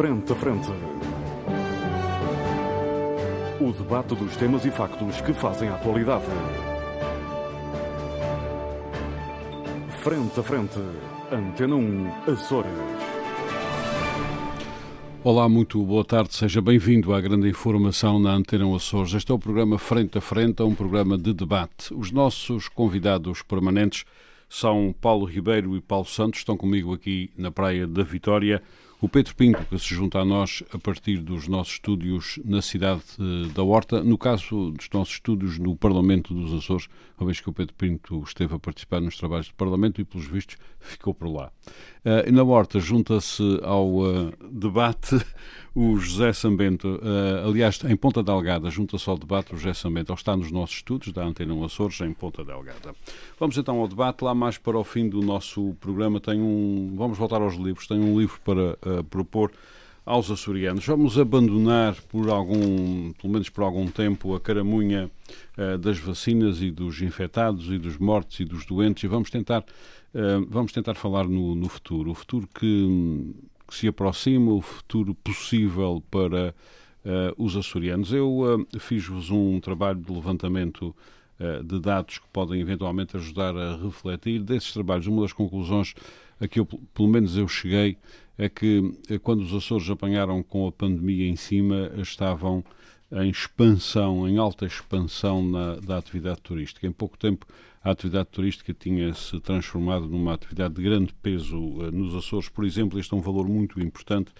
Frente a Frente. O debate dos temas e factos que fazem a atualidade. Frente a Frente. Antena 1, Açores. Olá, muito boa tarde, seja bem-vindo à grande informação na Antena Açores. Este é o programa Frente a Frente, é um programa de debate. Os nossos convidados permanentes são Paulo Ribeiro e Paulo Santos, estão comigo aqui na Praia da Vitória. O Pedro Pinto, que se junta a nós a partir dos nossos estúdios na cidade eh, da Horta, no caso dos nossos estúdios no Parlamento dos Açores, uma vez que o Pedro Pinto esteve a participar nos trabalhos do Parlamento e, pelos vistos, ficou por lá. Uh, na Horta junta-se ao uh, debate o José Sambento, uh, aliás, em Ponta Delgada, junta-se ao debate o José Sambento, ele está nos nossos estudos da Antena Açores, em Ponta Delgada. Vamos então ao debate, lá mais para o fim do nosso programa tem um, vamos voltar aos livros, tem um livro para uh, propor aos açorianos. Vamos abandonar por algum, pelo menos por algum tempo, a caramunha uh, das vacinas e dos infectados e dos mortos e dos doentes e vamos tentar, uh, vamos tentar falar no, no futuro. O futuro que que se aproxima, o futuro possível para uh, os açorianos. Eu fiz-vos um trabalho de levantamento de dados que podem eventualmente ajudar a refletir. Desses trabalhos, uma das conclusões a que eu, pelo menos eu cheguei é que quando os Açores apanharam com a pandemia em cima, estavam em expansão, em alta expansão na, da atividade turística. Em pouco tempo a atividade turística tinha se transformado numa atividade de grande peso uh, nos Açores. Por exemplo, este é um valor muito importante.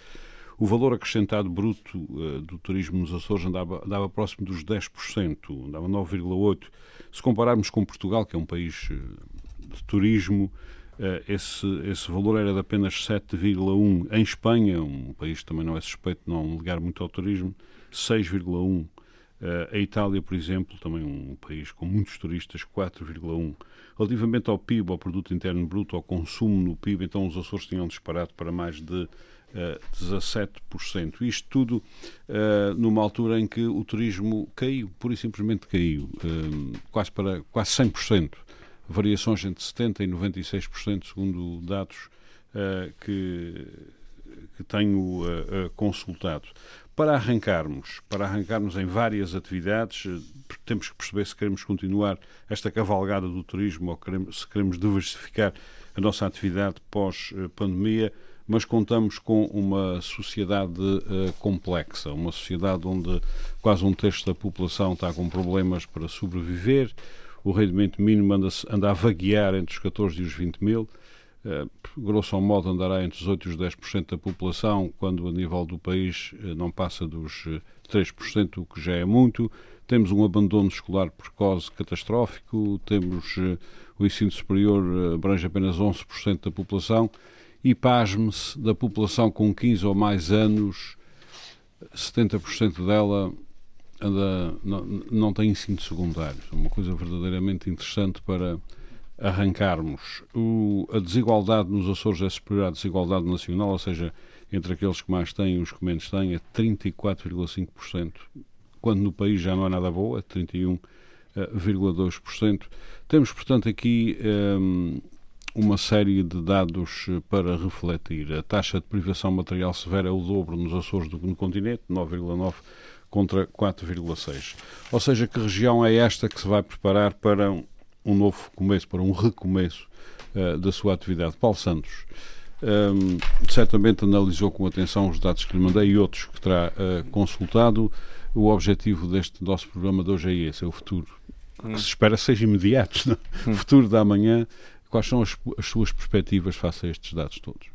O valor acrescentado bruto uh, do turismo nos Açores andava, andava próximo dos 10%, andava 9,8%. Se compararmos com Portugal, que é um país uh, de turismo, esse, esse valor era de apenas 7,1%. Em Espanha, um país que também não é suspeito de não ligar muito ao turismo, 6,1%. Uh, a Itália, por exemplo, também um país com muitos turistas, 4,1. Relativamente ao PIB, ao Produto Interno Bruto, ao consumo no PIB, então os Açores tinham disparado para mais de uh, eh, 17%. Isto tudo uh, numa altura em que o turismo caiu, pura e simplesmente caiu, quase para quase 100%. Variações entre 70% e 96%, segundo dados que, que tenho consultado. Para arrancarmos, para arrancarmos em várias atividades, temos que perceber se queremos continuar esta cavalgada do turismo ou queremos, se queremos diversificar a nossa atividade pós-pandemia, mas contamos com uma sociedade uh, complexa, uma sociedade onde quase um terço da população está com problemas para sobreviver, o rendimento mínimo anda, anda a vaguear entre os 14 e os 20 mil, Uh, grosso modo andará entre os 8 e os 10% da população, quando a nível do país uh, não passa dos uh, 3%, o que já é muito. Temos um abandono escolar precoce catastrófico, temos o ensino superior abrange apenas 11% da população. E, pasme-se, da população com 15 ou mais anos, 70% dela não, não tem secundário. É uma coisa verdadeiramente interessante para arrancarmos. O, a desigualdade nos Açores é superior à desigualdade nacional, ou seja, entre aqueles que mais têm e os que menos têm, é 34,5%, quando no país já não é nada boa, é 31,2%. Temos, portanto, aqui um, uma série de dados para refletir. A taxa de privação material severa é o dobro nos Açores do que no continente, 9,9% contra 4,6%. Ou seja, que região é esta que se vai preparar para um novo começo, para um recomeço uh, da sua atividade. Paulo Santos um, ehm, certamente analisou com atenção os dados que lhe mandei e outros que terá uh, consultado. O objetivo deste nosso programa de hoje é esse, é o futuro. Hum. Que se espera seja imediato. Não? Hum. Futuro da manhã. Quais são as, as suas perspectivas face a estes dados todos?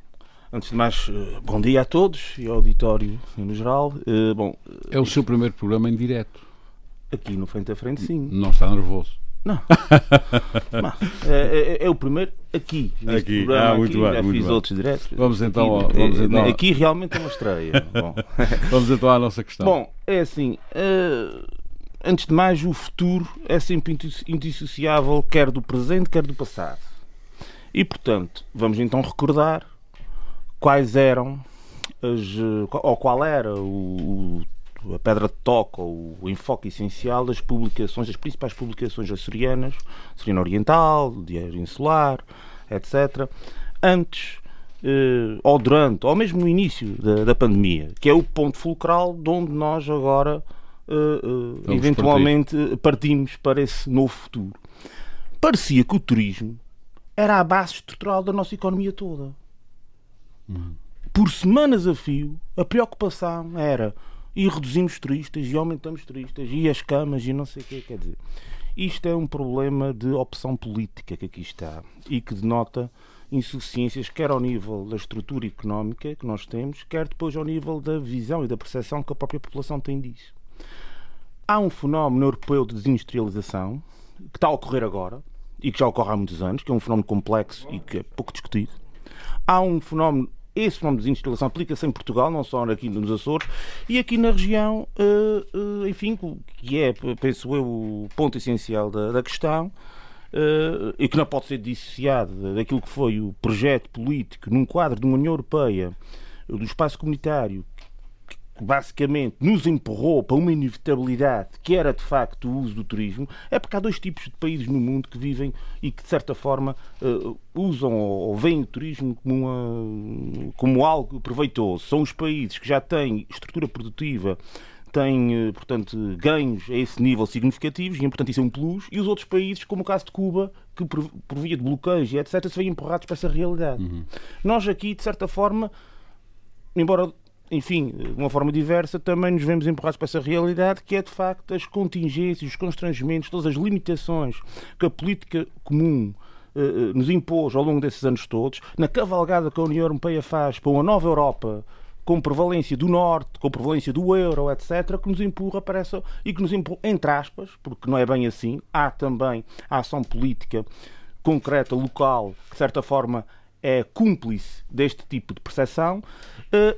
Antes de mais, eh, bom dia a todos e ao auditório no geral. Uh, bom, é o seu primeiro programa em direto. Aqui no Frente a Frente, sim. Não está nervoso? Não. é, é, é, o primeiro aqui. Aqui, programa, ah, muito aqui, bem. Já muito fiz bem. outros diretos. Vamos então, aqui, vamos então. Aqui realmente é uma estreia. Bom. vamos então à nossa questão. Bom, é assim. Uh, antes de mais, o futuro é sempre indissociável, quer do presente, quer do passado. E, portanto, vamos então recordar quais eram as, eh, ou qual era o, o a pedra de toque ou o enfoque essencial das publicações, das principais publicações açorianas, Açoriano Oriental, Diário Insular, etc., antes uh, ou durante, ou mesmo no início da, da, pandemia, que é o ponto fulcral de onde nós agora uh, eventualmente partir. partimos para esse novo futuro. Parecia que o turismo era a base estrutural da nossa economia toda. Por semanas a fio, a preocupação era e reduzimos turistas e aumentamos turistas e as camas e não sei o que quer dizer. Isto é um problema de opção política que aqui está e que denota insuficiências, quer ao nível da estrutura económica que nós temos, quer depois ao nível da visão e da percepção que a própria população tem disso. Há um fenómeno europeu de desindustrialização que está a ocorrer agora e que já ocorre há muitos anos, que é um fenómeno complexo e que é pouco discutido. Há um fenómeno esse fenómeno de desindustrialização aplica-se em Portugal, não só aqui nos Açores, e aqui na região, uh, uh, enfim, que é, penso eu, o ponto essencial da, da questão, uh, e que não pode ser dissociado daquilo que foi o projeto político num quadro de uma União Europeia, do espaço comunitário, que basicamente nos empurrou para uma inevitabilidade que era de facto o uso do turismo, é porque há dois tipos de países no mundo que vivem e que de certa forma uh, usam ou veem o turismo como, uma, como algo proveitoso. São os países que já têm estrutura produtiva têm, eh, portanto, ganhos a esse nível significativos, e, portanto, isso é um plus, e os outros países, como o caso de Cuba, que por, por via de bloqueios e etc., se veem empurrados para essa realidade. Uhum. Nós aqui, de certa forma, embora enfim, de uma forma diversa, também nos vemos empurrados para essa realidade que é de facto as contingências, os constrangimentos, todas as limitações que a política comum eh, eh, nos impôs ao longo desses anos todos, na cavalgada que a União Europeia faz para uma nova Europa com prevalência do Norte, com prevalência do euro, etc., que nos empurra para essa, e que nos empurra, entre aspas, porque não é bem assim, há também a ação política concreta, local, que de certa forma é cúmplice deste tipo de percepção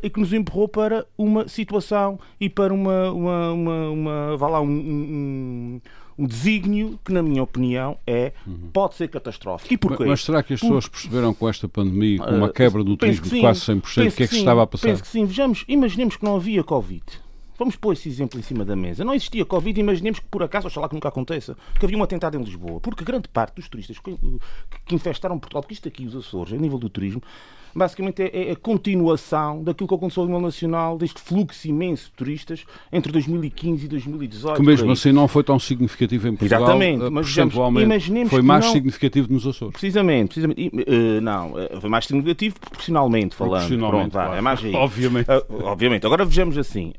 e que nos empurrou para uma situação e para uma, uma, uma, uma vá lá, um, um, um desígnio que, na minha opinião, é, uhum. pode ser catastrófico. E porquê? Mas, mas será que as pessoas perceberam com esta pandemia, com uma eh, quebra do turismo de quase 100%, o que é que, se estava a passar? Penso que sim. Vejamos, imaginemos que não havia Covid. Vamos pôr esse exemplo em cima da mesa. Não existia Covid, imaginemos que por acaso, oxalá que nunca aconteça, que havia um atentado em Lisboa. Porque grande parte dos turistas que, que infestaram Portugal, porque isto aqui, os Açores, a nível do turismo, basicamente é, é, a continuação daquilo que aconteceu a nível nacional, deste fluxo imenso de turistas entre 2015 e 2018. Que mesmo assim não foi tão significativo em Portugal. Exatamente, eh, mas digamos, imaginemos foi mais não... significativo nos Açores. Precisamente, precisamente. Uh, não, uh, foi mais significativo proporcionalmente falando. Proporcionalmente, Pronto, claro. é mais aí. Obviamente. Uh, obviamente. Agora vejamos assim.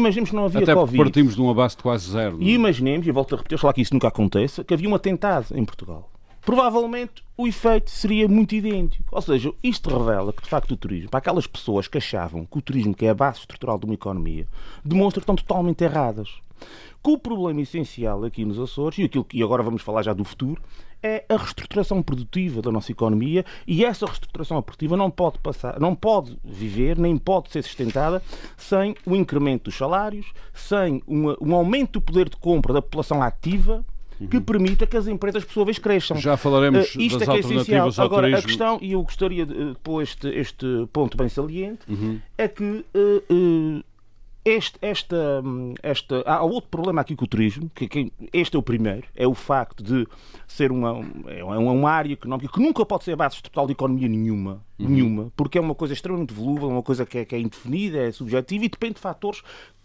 Imaginemos que não havia Até Covid. partimos de uma base de quase zero. Não? E é? imaginemos, e volto a repetir, falar que isso nunca aconteça, que havia um atentado em Portugal provavelmente o efeito seria muito idêntico. Ou seja, isto revela que, de facto, o turismo, para aquelas pessoas que achavam que o turismo, que é a base estrutural de uma economia, demonstra que estão totalmente erradas. Que o problema essencial aqui nos Açores, e, aquilo, e agora vamos falar já do futuro, é a reestruturação produtiva da nossa economia e essa reestruturação produtiva não pode passar, não pode viver, nem pode ser sustentada sem o incremento dos salários, sem uma, um aumento do poder de compra da população ativa que uhum. permita que as empresas, por sua vez, cresçam. Já falaremos uh, isto das é que é essencial. Agora, turismo. a questão, e eu gostaria de pôr este, este ponto bem saliente, uhum. é que uh, uh, este, esta, esta, há outro problema aqui com o turismo, que, que, este é o primeiro, é o facto de ser uma, é uma área económica que nunca pode ser base total de economia nenhuma, uhum. nenhuma, porque é uma coisa extremamente volúvel, uma coisa que é, que é indefinida, é subjetiva e depende de fatores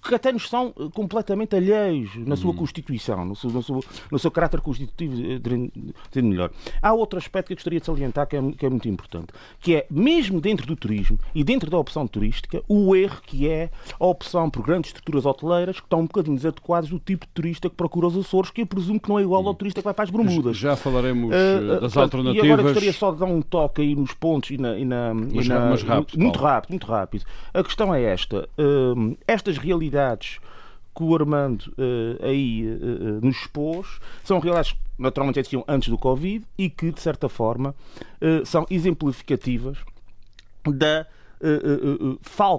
que até nos são eh, completamente alheios na sua uhum. Constituição, no seu, no seu, no seu caráter constitutivo, de melhor. Há outro aspecto que eu gostaria de salientar que é, que é muito importante, que é, mesmo dentro do turismo e dentro da opção turística, o erro que é a opção por grandes estruturas hoteleiras que estão um bocadinho desadequadas do tipo de turista que procura os Açores, que eu presumo que não é igual ao uhum. turista que vai para as Bermudas. Já falaremos uh, das portanto, alternativas. E agora gostaria só de dar um toque aí nos pontos e na... E na, mas, e na mas rápido, muito rápido, muito rápido. A questão é esta. Uh, estas realidades que o Armando uh, aí uh, nos expôs são realidades que naturalmente existiam antes do Covid e que, de certa forma, são exemplificativas da,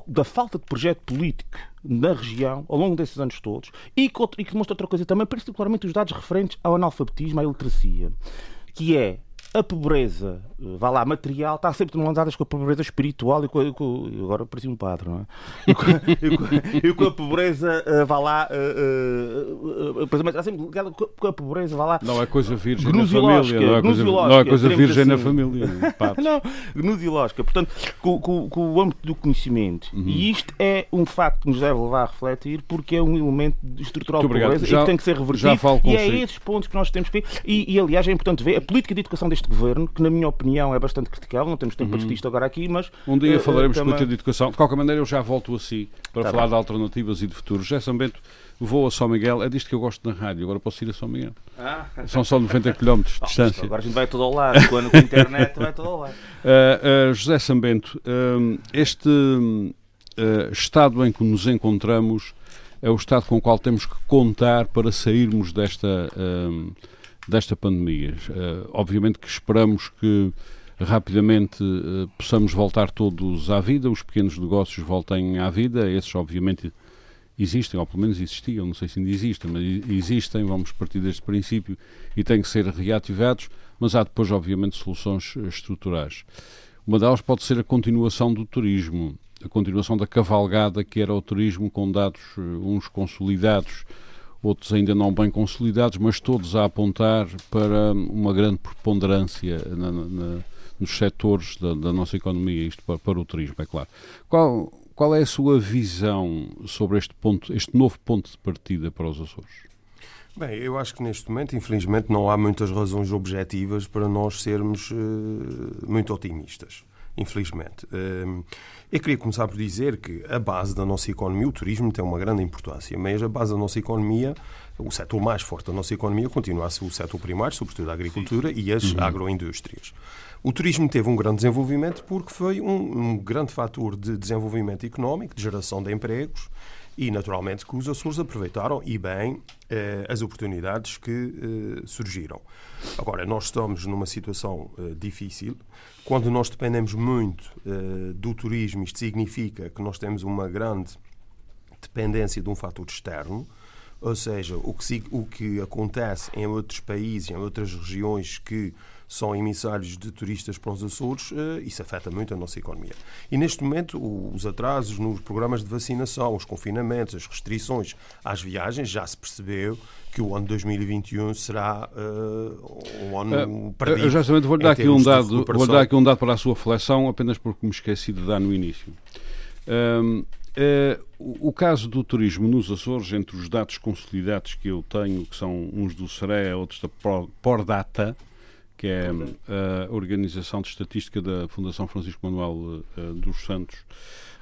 da falta de projeto político na região ao longo desses anos todos e que, e que demonstra outra coisa também, particularmente os dados referentes ao analfabetismo, à iliteracia, que é a pobreza, vá lá, material, está sempre demandadas com a pobreza espiritual e com, com agora pareci um padre, não é? E com, com, e com a pobreza, vá lá, uh, uh, uh, está sempre ligada com a pobreza, vá lá. Não é coisa virgem na família, não é coisa, não é coisa virgem assim. na família. não, gnosilógica, portanto, com, com, com, o âmbito do conhecimento. Uhum. E isto é um facto que nos deve levar a refletir porque é um elemento estrutural de pobreza já, e que tem que ser revertido. e é esses pontos que nós temos que ver. E, e aliás, é importante ver a política de educação deste governo, que na minha opinião é bastante criticável, não temos tempo uhum. para discutir isto agora aqui, mas. Um dia uh, falaremos uh, de política de educação. De qualquer maneira, eu já volto a si para tá falar bem. de alternativas e de futuro. José Sambento, vou a São Miguel, é disto que eu gosto na rádio, agora posso ir a São Miguel. Ah. São só 90 km de oh, distância. Agora a gente vai todo ao lado, quando com a internet vai todo ao lado. Uh, uh, José Sambento, este estado em que nos encontramos é o estado com o qual temos que contar para sairmos desta, desta pandemia. obviamente que esperamos que rapidamente possamos voltar todos à vida, os pequenos negócios voltem à vida, esses obviamente existem, ou pelo menos existiam, não sei se ainda existem, mas existem, vamos partir deste princípio, e têm que ser reativados, mas há depois, obviamente, soluções eh, estruturais. Uma delas pode ser a continuação do turismo, a continuação da cavalgada que era o turismo, com dados uns consolidados, outros ainda não bem consolidados, mas todos a apontar para uma grande preponderância na, na, nos setores da, da, nossa economia, isto para, para o turismo, é claro. Qual, qual é a sua visão sobre este, ponto, este novo ponto de partida para os Açores? Bem, eu acho que neste momento, infelizmente, não há muitas razões objetivas para nós sermos uh, muito otimistas. Infelizmente. Uh, eu queria começar por dizer que a base da nossa economia, o turismo, tem uma grande importância, mas a base da nossa economia, o setor mais forte da nossa economia, continua a ser o setor primário, sobretudo a agricultura Sim. e as uhum. agroindústrias. O turismo teve um grande desenvolvimento porque foi um, um grande fator de desenvolvimento económico, de geração de empregos e, naturalmente, que os Açores aproveitaram e bem eh, as oportunidades que eh, surgiram. Agora, nós estamos numa situação eh, difícil. Quando nós dependemos muito do turismo, isto significa que nós temos uma grande dependência de um fator externo, ou seja, o que, o que acontece em outros países, em outras regiões que são emissários de turistas para os Açores, eh, isso afeta muito a nossa economia. E neste momento, os atrasos nos programas de vacinação, os confinamentos, as restrições às viagens, já se percebeu que o ano 2021 será uh, um ano uh, perdido. Eu já vou dar aqui um dado, vou dar aqui um dado para a sua reflexão, apenas porque me esqueci de dar no início. Um, Uh, o, caso do turismo nos Açores, entre os dados consolidados que eu tenho, que são uns do CERE, outros da Pordata, que é a Organização de Estatística da Fundação Francisco Manuel uh, dos Santos,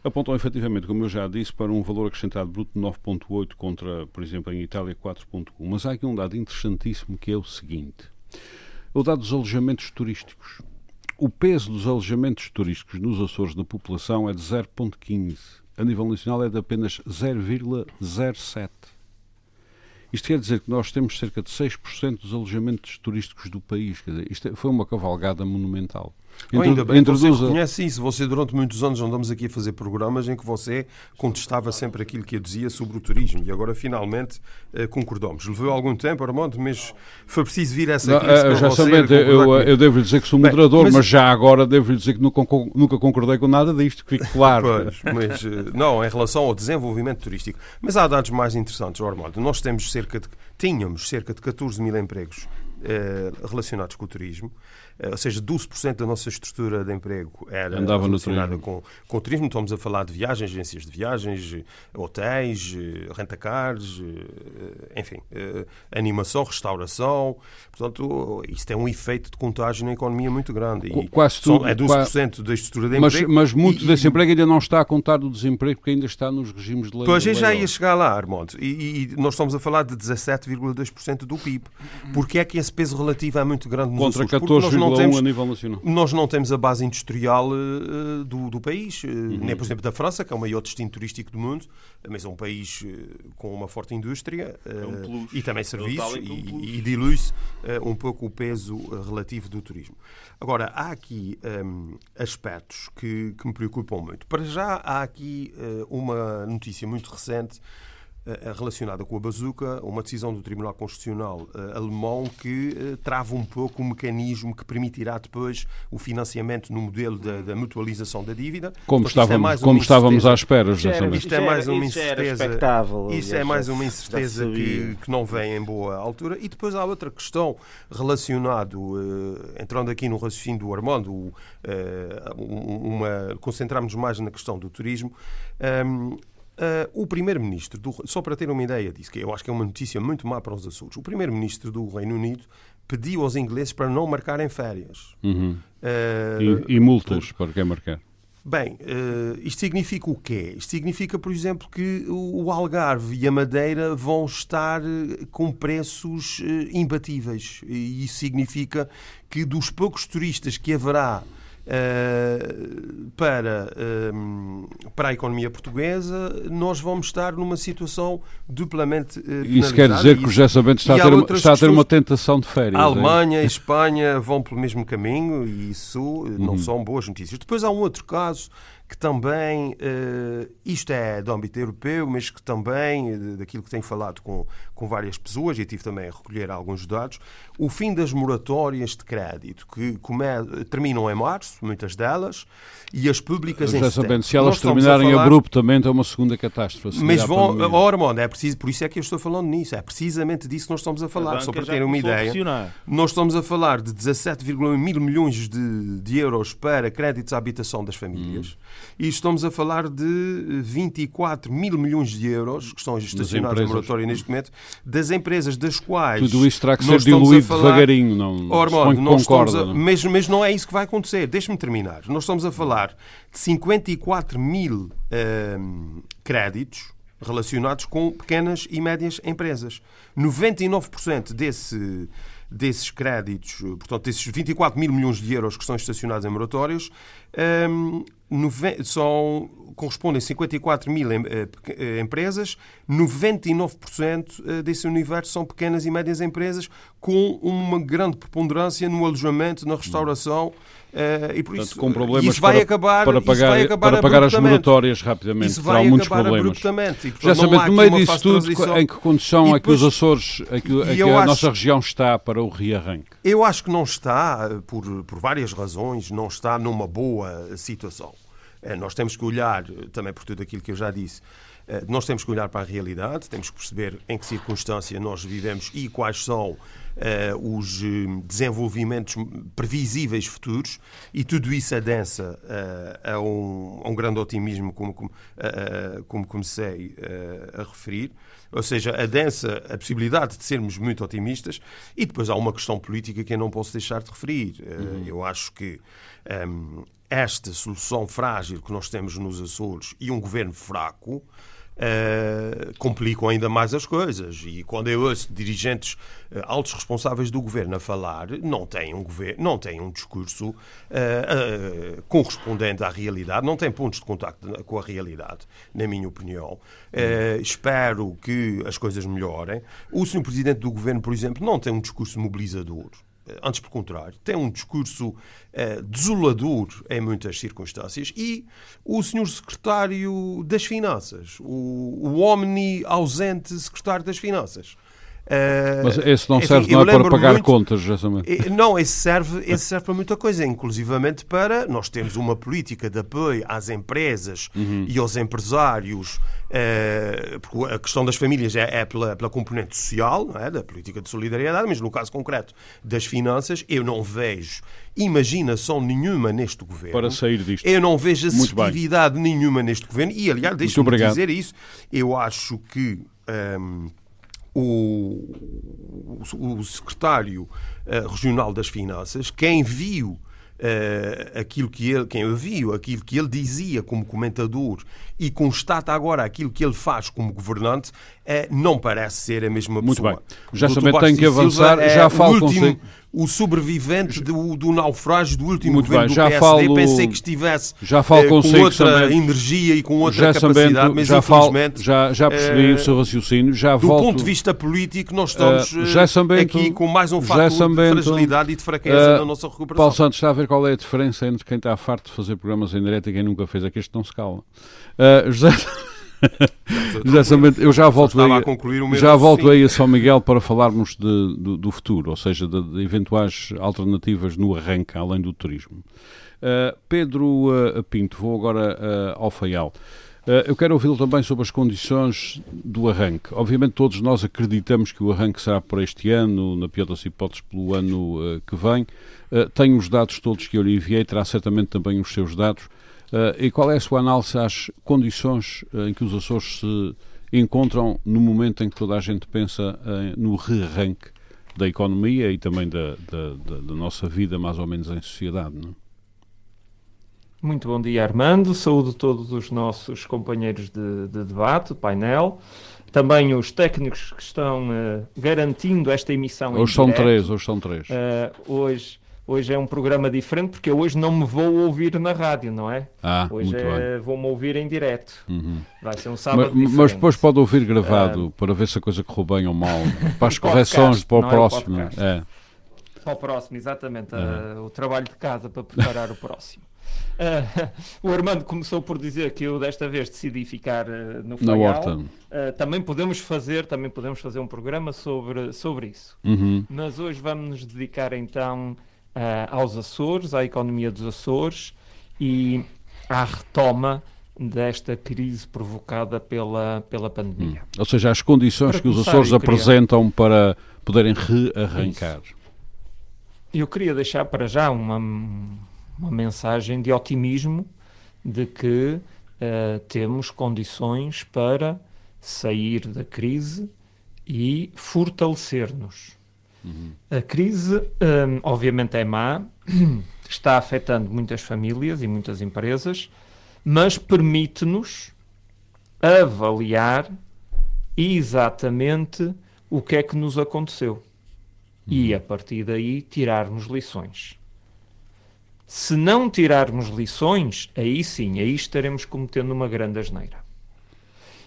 apontam efetivamente, como eu já disse, para um valor acrescentado bruto de 9,8 contra, por exemplo, em Itália 4,1. Mas há aqui um dado interessantíssimo que é o seguinte: o dado dos alojamentos turísticos. O peso dos alojamentos turísticos nos Açores na população é de 0,15. A nível nacional é de apenas 0,07. Isto quer dizer que nós temos cerca de 6% dos alojamentos turísticos do país. Quer dizer, isto é, foi uma cavalgada monumental. Introdu ainda bem você reconhece isso. Você, durante muitos anos, andamos aqui a fazer programas em que você contestava sempre aquilo que eu dizia sobre o turismo e agora, finalmente, eh, concordamos. Levou algum tempo, Armando, mas foi preciso vir essa crise não, Já sabendo, eu, eu devo lhe dizer que sou moderador, bem, mas... mas... já agora devo dizer que nunca, nunca concordei com nada disto, que fique claro. Pois, mas, eh, não, em relação ao desenvolvimento turístico. Mas há dados mais interessantes, Armando. Nós temos cerca de, tínhamos cerca de 14 mil empregos eh, relacionados com o turismo. Eh, ou seja, 12% da nossa estrutura de emprego era Andava relacionada com, com o turismo. Estamos a falar de viagens, agências de viagens, hotéis, eh, rentacars, eh, enfim, animação, restauração. Portanto, isso tem um efeito de contágio na economia muito grande. E quase tudo. É 12% quase... da estrutura de emprego. Mas, mas muito e, desse emprego ainda não está a contar do desemprego, porque ainda está nos regimes de lei. Pois, eu já ia chegar lá, Armando. E, e nós estamos a falar de 17,2% do PIB. Porque é que esse peso relativo é muito grande nos Contra 14, não temos, a nível nacional. Nós não temos a base industrial uh, do, do, país, uh, uhum. nem, por exemplo, da França, que é o maior destino turístico do mundo, mas é um país uh, com uma forte indústria é um e também serviços, e, um e dilui-se um pouco o peso relativo do turismo. Agora, há aqui um, aspectos que, que, me preocupam muito. Para já, há aqui uma notícia muito recente relacionada com a bazuca, uma decisão do Tribunal Constitucional alemão que trava um pouco o mecanismo que permitirá depois o financiamento no modelo da, da mutualização da dívida. Como Portanto, estávamos, é como estávamos à espera, justamente. Isto é mais uma incerteza. Isso é mais uma incerteza que, que não vem em boa altura. E depois há outra questão relacionada, entrando aqui no raciocínio do Armando, uma, concentramos mais na questão do turismo. Uh, o primeiro-ministro, só para ter uma ideia disso, que eu acho que é uma notícia muito má para os Açores, o primeiro-ministro do Reino Unido pediu aos ingleses para não marcarem férias. Uhum. Uh, e, e, multas para quem marcar? Bem, uh, isto significa o quê? Isto significa, por exemplo, que o Algarve e a Madeira vão estar com preços imbatíveis. E isso significa que dos poucos turistas que haverá Uh, para, uh, para a economia portuguesa, nós vamos estar numa situação duplamente uh, Isso quer dizer que o José Sabente está, a ter, uma, está a ter uma tentação de férias. A Alemanha e Espanha vão pelo mesmo caminho e isso uhum. não são boas notícias. Depois há um outro caso que também, uh, isto é do âmbito europeu, mas que também, uh, daquilo que tenho falado com, com várias pessoas, e tive também a recolher alguns dados, o fim das moratórias de crédito, que come, terminam em março, muitas delas, e as públicas Já em setembro. Se elas terminarem falar... abruptamente, é uma segunda catástrofe. Mas vão, ora, é preciso, por isso é que eu estou falando nisso, é precisamente disso que nós estamos a falar, a só para terem uma ideia. Nós estamos a falar de 17,1 mil milhões de, de euros para créditos à habitação das famílias. Hum e estamos a falar de 24 mil milhões de euros que estão estacionados no moratório neste momento, das empresas das quais. Tudo isso terá que ser diluído falar... devagarinho, não. Ormond, não concorda, a... mas, mas não é isso que vai acontecer. Deixe-me terminar. Nós estamos a falar de 54 mil hum, créditos relacionados com pequenas e médias empresas. 99% desse desses créditos, portanto, desses 24 mil milhões de euros que estão estacionados em moratórios, um, são, correspondem a 54 mil eh, eh, empresas, 99% eh, desse universo são pequenas e médias empresas, com uma grande preponderância no alojamento, na restauração, e por Portanto, isso, com problemas isso vai para, acabar, para pagar, vai acabar para pagar as moratórias rapidamente. Isso vai muitos problemas. abruptamente. E, portanto, Já no meio disso tudo, em que condição é que os Açores, é que, é que a acho, nossa região está para o rearranque? Eu acho que não está, por, por várias razões, não está numa boa situação. Eh, nós temos que olhar, eh, também por tudo aquilo que eu já disse, eh, nós temos que olhar para a realidade, temos que perceber em que circunstância nós vivemos e quais são Uh, os desenvolvimentos previsíveis futuros e tudo isso adensa uh, a, um, a, um, grande otimismo, como, como, uh, como comecei a referir. Ou seja, adensa a possibilidade de sermos muito otimistas e depois há uma questão política que eu não posso deixar de referir. Uhum. Eu acho que um, esta solução frágil que nós temos nos Açores e um governo fraco Uh, complicam ainda mais as coisas. E quando eu ouço dirigentes uh, altos responsáveis do governo a falar, não têm um, governo, não têm um discurso uh, correspondente à realidade, não têm pontos de contacto com a realidade, na minha opinião. espero que as coisas melhorem. O senhor Presidente do Governo, por exemplo, não tem um discurso mobilizador. Antes por contrário, tem um discurso uh, desolador em muitas circunstâncias e o senhor secretário das Finanças, o, o omni ausente secretário das Finanças, Uh, Mas esse não serve enfim, não é para pagar muito, contas, justamente. Não, esse serve, esse serve para muita coisa, inclusivamente para nós temos uma política de apoio às empresas uhum. e aos empresários, uh, porque a questão das famílias é, é pela, pela, componente social, é? da política de solidariedade, mas no caso concreto das finanças, eu não vejo imaginação nenhuma neste governo. Para sair disto. Eu não vejo assertividade nenhuma neste governo e, aliás, deixe-me dizer isso, eu acho que. Um, o, o, secretário uh, regional das Finanças, quem viu uh, aquilo que ele, quem viu aquilo que ele dizia como comentador e constata agora aquilo que ele faz como governante, uh, não parece ser a mesma pessoa. Muito bem. Já também tenho que avançar, já falo último, o sobrevivente do, do, naufrágio do último Muito governo bem, já do PSD. Falo, Pensei que estivesse já falo eh, com outra também. energia e com outra já capacidade, mas já infelizmente... Falo, já, já percebi eh, o seu raciocínio, já do volto... ponto de vista político, nós estamos uh, já Sambento, aqui com mais um fator de fragilidade e de fraqueza uh, na nossa recuperação. Paulo Santos, está a ver qual é a diferença entre quem está farto de fazer programas em direto e quem nunca fez? É que este não se cala. José... Exatamente, eu já volto, aí, a já volto aí a São Miguel para falarmos de, do, do, futuro, ou seja, de, de, eventuais alternativas no arranque, além do turismo. Uh, Pedro uh, Pinto, vou agora uh, ao Faial. Eu quero ouvi-lo também sobre as condições do arranque. Obviamente, todos nós acreditamos que o arranque será por este ano, na pior das hipóteses, pelo ano que vem. Tenho os dados todos que eu lhe enviei, terá certamente também os seus dados. E qual é a sua análise às condições em que os Açores se encontram no momento em que toda a gente pensa no rearranque da economia e também da, da, da, da nossa vida, mais ou menos, em sociedade? Não? É? Muito bom dia, Armando. Saúdo todos os nossos companheiros de, de debate, painel. Também os técnicos que estão uh, garantindo esta emissão. Hoje são três, hoje são três. Uh, hoje, hoje é um programa diferente porque hoje não me vou ouvir na rádio, não é? Ah, hoje é, vou-me ouvir em direto. Uhum. Vai ser um sábado mas, mas, depois pode ouvir gravado uh, para ver se a coisa correu bem ou mal. para as correções para o próximo. É, Para o próximo, exatamente. Uhum. o trabalho de casa para preparar o próximo. Uh, o Armando começou por dizer que eu desta vez decidi ficar uh, no Faial. Horta. Uh, também podemos fazer, também podemos fazer um programa sobre, sobre isso. Uhum. Mas hoje vamos nos dedicar então aos Açores, à economia dos Açores e à retoma desta crise provocada pela, pela pandemia. Hum. Ou seja, as condições para que os Açores queria... apresentam para poderem rearrancar. Isso. Eu queria deixar para já uma uma mensagem de otimismo de que uh, temos condições para sair da crise e fortalecer-nos. Uhum. A crise, um, obviamente, é má, está afetando muitas famílias e muitas empresas, mas permite-nos avaliar exatamente o que é que nos aconteceu uhum. e, a partir daí, tirarmos lições. Se não tirarmos lições, aí sim, aí estaremos cometendo uma grande asneira.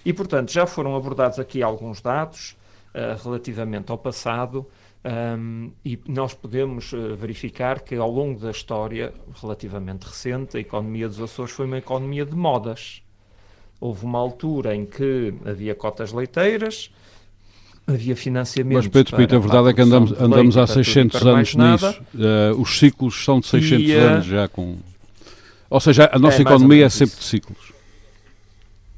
E, portanto, já foram abordados aqui alguns dados uh, relativamente ao passado um, e nós podemos uh, verificar que ao longo da história relativamente recente, a economia dos Açores foi uma economia de modas. Houve uma altura em que havia cotas leiteiras, havia financiamento. Mas, Pedro Pinto, a verdade é que andamos, andamos há 600 anos nisso. Uh, os ciclos são de 600 e, uh, anos já com. Ou seja, a nossa é, economia é sempre isso. de ciclos.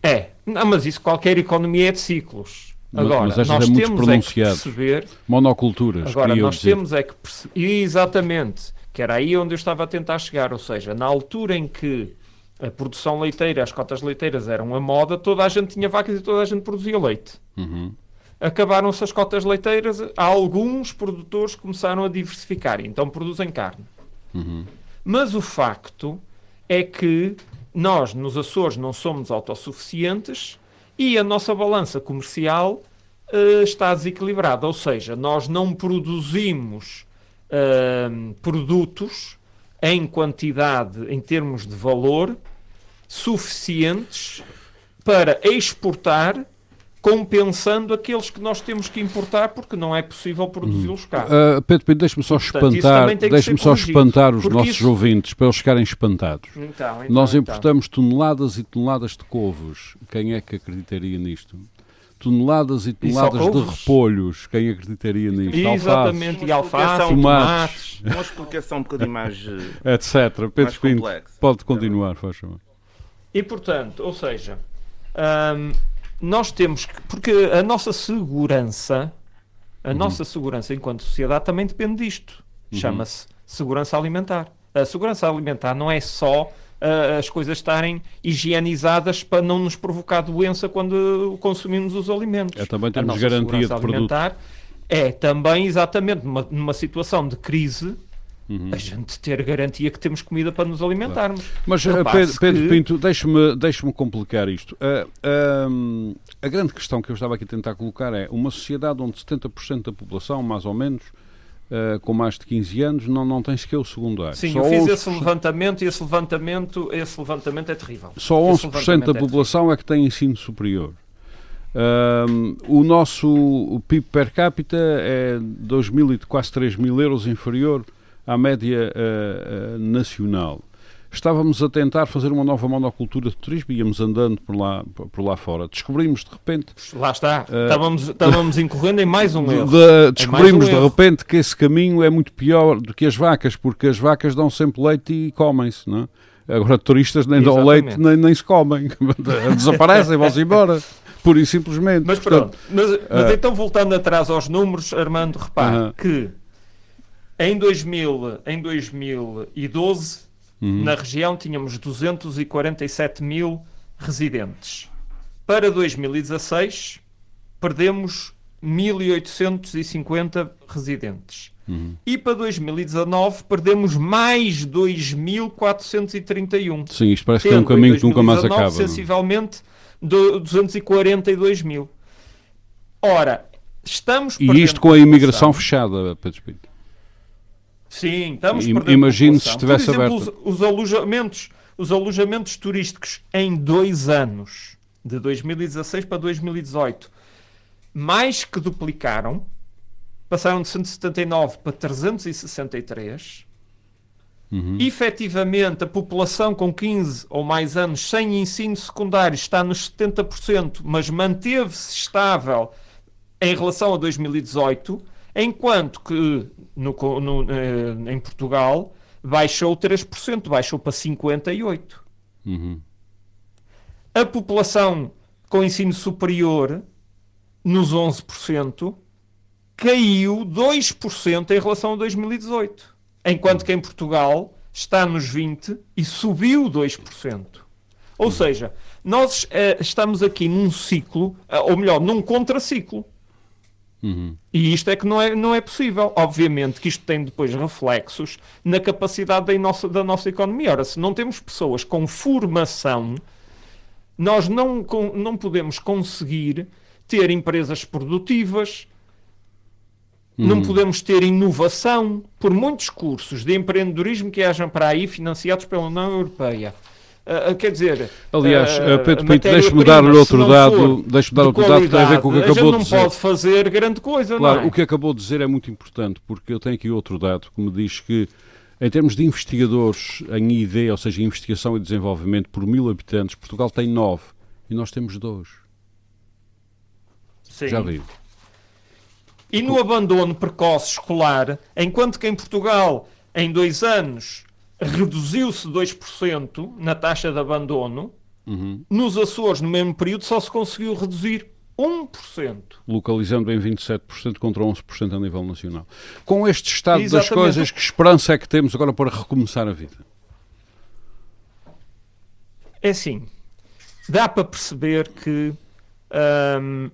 É, não, mas isso qualquer economia é de ciclos. Agora, mas, mas nós é muito temos pronunciado. é que perceber. Monoculturas. Agora, nós dizer. temos é que perceber. Exatamente. Que era aí onde eu estava a tentar chegar. Ou seja, na altura em que a produção leiteira, as cotas leiteiras eram a moda, toda a gente tinha vacas e toda a gente produzia leite. Uhum acabaram-se as cotas leiteiras, alguns produtores começaram a diversificar, então produzem carne. Uhum. Mas o facto é que nós, nos Açores, não somos autossuficientes e a nossa balança comercial uh, está desequilibrada. Ou seja, nós não produzimos uh, produtos em quantidade, em termos de valor, suficientes para exportar compensando aqueles que nós temos que importar porque não é possível produzi-los cá. Uh, Pedro, Pedro deixe-me só Portanto, espantar, deixe só espantar os nossos isso... ouvintes para eles ficarem espantados. Então, então, nós então. importamos então. toneladas e toneladas de couves. Quem é que acreditaria nisto? Toneladas e toneladas e de repolhos. Quem acreditaria nisto? Exatamente, e alface, tomates. Uma explicação um bocadinho mais. Etc. Pedro Pinto, pode continuar, faz favor. E portanto, ou seja, hum, nós temos que. Porque a nossa segurança, a uhum. nossa segurança enquanto sociedade também depende disto. Uhum. Chama-se segurança alimentar. A segurança alimentar não é só uh, as coisas estarem higienizadas para não nos provocar doença quando consumimos os alimentos. É também temos garantia de alimentar produto. É também exatamente numa, numa situação de crise Uhum. a gente ter garantia que temos comida para nos alimentarmos. Claro. Mas, eh, Pedro, Pedro que... Pinto, deixe-me deixe complicar isto. Uh, uh, a grande questão que eu estava aqui a tentar colocar é uma sociedade onde 70% da população, mais ou menos, uh, com mais de 15 anos, não, não tem sequer o segundo ano. Sim, Só eu fiz 11... esse levantamento e esse levantamento, esse levantamento é terrível. Só 11% da é população é, é, que tem ensino superior. o nosso PIB per capita é 2 mil e quase 3 mil euros inferior à média uh, uh, nacional. estávamos a tentar fazer uma nova monocultura de turismo, íamos andando por lá, por lá fora. Descobrimos de repente. Lá está, uh, estávamos, estávamos incorrendo em mais um erro. De, descobrimos um de erro. repente que esse caminho é muito pior do que as vacas, porque as vacas dão sempre leite e comem-se, não é? Agora, turistas nem Exatamente. dão leite nem, nem se comem, desaparecem, vão-se embora. Pura e simplesmente. Mas pronto, mas, mas uh, então voltando atrás aos números, Armando, repare uh -huh. que em, 2000, em 2012 Uhum. Na região tínhamos 247 mil residentes. Para 2016, perdemos 1.850 residentes. Uhum. E para 2019 perdemos mais 2.431. Sim, isto parece que é um caminho que nunca mais acaba. É? Sensivelmente do 242 mil. Ora, estamos E isto com a imigração fechada, Pedro Espírito. Sim, estamos I, Imagino se estivesse exemplo, aberto. Os, os, alojamentos, os alojamentos turísticos em dois anos, de 2016 para 2018, mais que duplicaram, passaram de 179 para 363. Uhum. Efetivamente, a população com 15 ou mais anos sem ensino secundário está nos 70%, mas manteve-se estável em relação a 2018 enquanto que no, no, eh, em Portugal baixou 3%, baixou para 58%. Uhum. A população com ensino superior, nos 11%, caiu 2% em relação a 2018. Enquanto que em Portugal está nos 20% e subiu 2%. Ou uhum. seja, nós eh, estamos aqui num ciclo, eh, ou melhor, num contraciclo. Uhum. E isto é que não é, não é possível. Obviamente que isto tem depois reflexos na capacidade da nossa, da nossa economia. Ora, se não temos pessoas com formação, nós não, com, não podemos conseguir ter empresas produtivas, uhum. não podemos ter inovação, por muitos cursos de empreendedorismo que hajam para aí financiados pela União Europeia. Uh, quer dizer, aliás, uh, Pedro Pinto, deixe-me dar-lhe outro dado, deixe-me dar outro dado que tem a ver com o que acabou de dizer. não pode fazer grande coisa, claro, é? o que acabou de dizer é muito importante, porque eu tenho aqui outro dado que me diz que em termos de investigadores em ID, ou seja, investigação e desenvolvimento por mil habitantes, Portugal tem nove e nós temos dois. Sim. Já viu? E no abandono precoce escolar, enquanto que em Portugal, em dois anos, reduziu-se 2% na taxa de abandono. Uhum. Nos Açores, no mesmo período, só se conseguiu reduzir 1%. Localizando em 27% contra 11% a nível nacional. Com este estado Exatamente. das coisas, que esperança é que temos agora para recomeçar a vida? É assim, dá para perceber que hum,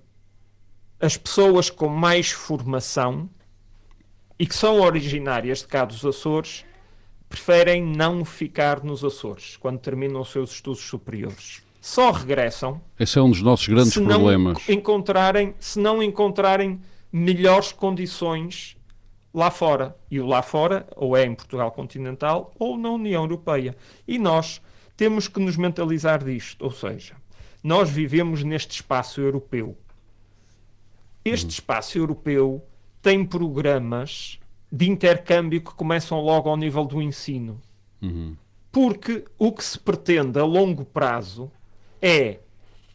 as pessoas com mais formação e que são originárias de cá dos Açores preferem não ficar nos Açores quando terminam os seus estudos superiores. Só regressam. Esse é um dos nossos grandes se problemas. Não encontrarem, se não encontrarem melhores condições lá fora. E o lá fora, ou é em Portugal continental, ou na União Europeia. E nós temos que nos mentalizar disto. Ou seja, nós vivemos neste espaço europeu. Este uhum. espaço europeu tem programas de intercâmbio que começam logo ao nível do ensino. Uhum. Porque o que se pretende a longo prazo é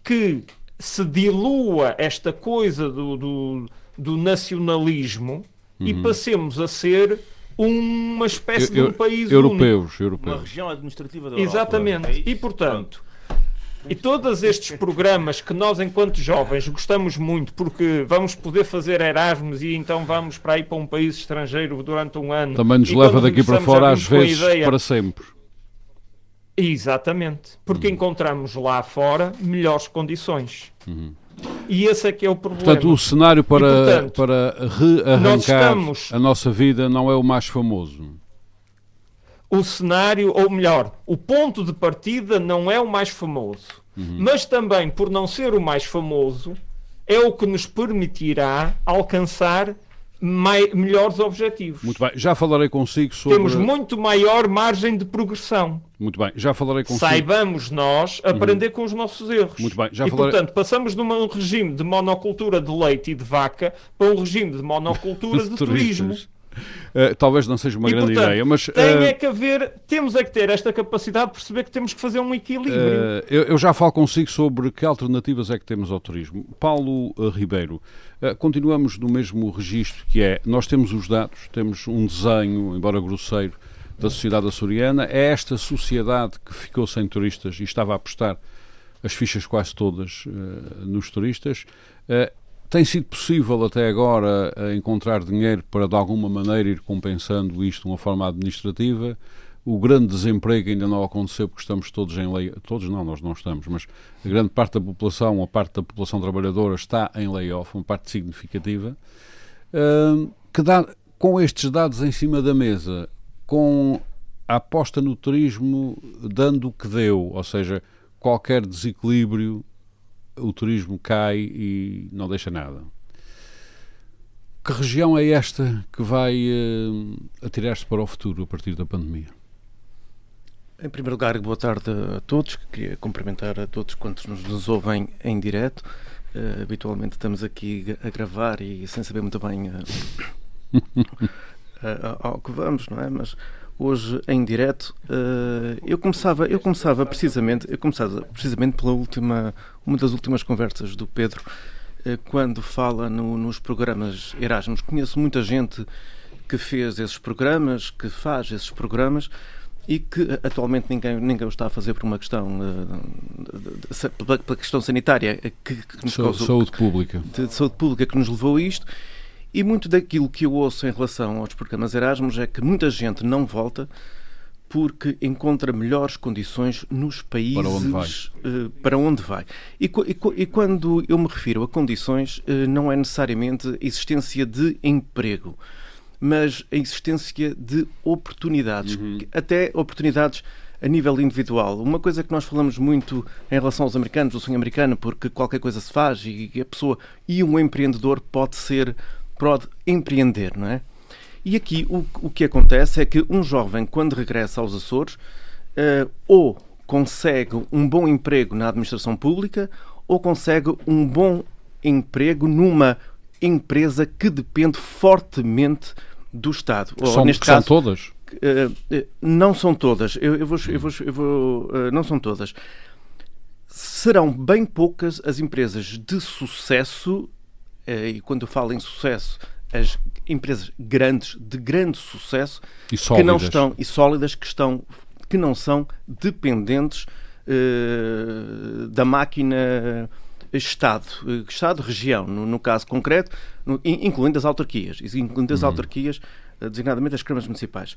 que se dilua esta coisa do, do, do nacionalismo uhum. e passemos a ser uma espécie eu, de um país europeus, único. europeus. Uma região administrativa da Europa. Exatamente. É e, portanto, e todos estes programas que nós, enquanto jovens, gostamos muito porque vamos poder fazer Erasmus e então vamos para ir para um país estrangeiro durante um ano. Também nos leva daqui para fora, às vezes, ideia... para sempre. Exatamente. Porque uhum. encontramos lá fora melhores condições. Uhum. E esse é que é o problema. Portanto, o cenário para, e, portanto, para rearrancar estamos... a nossa vida não é o mais famoso o cenário, ou melhor, o ponto de partida não é o mais famoso, uhum. mas também por não ser o mais famoso, é o que nos permitirá alcançar mai, melhores objetivos. Muito bem, já falarei consigo sobre. Temos muito maior margem de progressão. Muito bem, já falarei consigo. Saibamos nós aprender uhum. com os nossos erros. Muito bem, já e, falarei. portanto, passamos de um regime de monocultura de leite e de vaca para um regime de monocultura de, de turismo. Uh, talvez não seja uma e, grande portanto, ideia, mas. Tem uh, é que haver, temos é que ter esta capacidade de perceber que temos que fazer um equilíbrio. Uh, eu, eu, já falo consigo sobre que alternativas é que temos ao turismo. Paulo Ribeiro, continuamos no mesmo registro que é: nós temos os dados, temos um desenho, embora grosseiro, da sociedade açoriana. É esta sociedade que ficou sem turistas e estava a apostar as fichas quase todas nos turistas. Tem sido possível até agora eh, encontrar dinheiro para de alguma maneira ir compensando isto de uma forma administrativa? O grande desemprego ainda não aconteceu porque estamos todos em lei. Todos não, nós não estamos, mas a grande parte da população, a parte da população trabalhadora está em layoff, uma parte significativa. Que dá, com estes dados em cima da mesa, com a aposta no turismo dando o que deu, ou seja, qualquer desequilíbrio o turismo cai e não deixa nada. Que região é esta que vai uh, atirar-se para o futuro a partir da pandemia? Em primeiro lugar, boa tarde a todos. Queria cumprimentar a todos quantos nos, nos ouvem em direto. Uh, habitualmente estamos aqui a gravar e sem saber muito bem uh, ao que vamos, não é? Mas hoje em direto. Uh, eu começava, eu começava precisamente, eu começava precisamente pela última, uma das últimas conversas do Pedro, uh, quando fala no, nos programas Erasmus. Conheço muita gente que fez esses programas, que faz esses programas e que atualmente ninguém, ninguém o está a fazer por uma questão uh, pela, questão sanitária que, que nos causou, saúde pública de, de saúde pública que nos levou a isto e muito daquilo que eu ouço em relação aos programas Erasmus é que muita gente não volta porque encontra melhores condições nos países para onde vai. Uh, para onde vai. E, e, e, quando eu me refiro a condições, uh, não é necessariamente a existência de emprego, mas a existência de oportunidades, uhum. até oportunidades a nível individual. Uma coisa que nós falamos muito em relação aos americanos, o sonho americano, porque qualquer coisa se faz e a pessoa e um empreendedor pode ser pode empreender, não é? E aqui o, o que acontece é que um jovem, quando regressa aos Açores, uh, ou consegue um bom emprego na administração pública ou consegue um bom emprego numa empresa que depende fortemente do Estado. São, neste caso, são todas? Uh, uh, não são todas. Eu, eu vou, eu vou, eu vou não são todas. Serão bem poucas as empresas de sucesso e quando eu falo em sucesso, as empresas grandes, de grande sucesso, que não estão e sólidas, que estão que não são dependentes uh, da máquina Estado, uh, Estado-região, no, no, caso concreto, no, incluindo as autarquias, incluindo as uhum. autarquias, designadamente as câmaras municipais.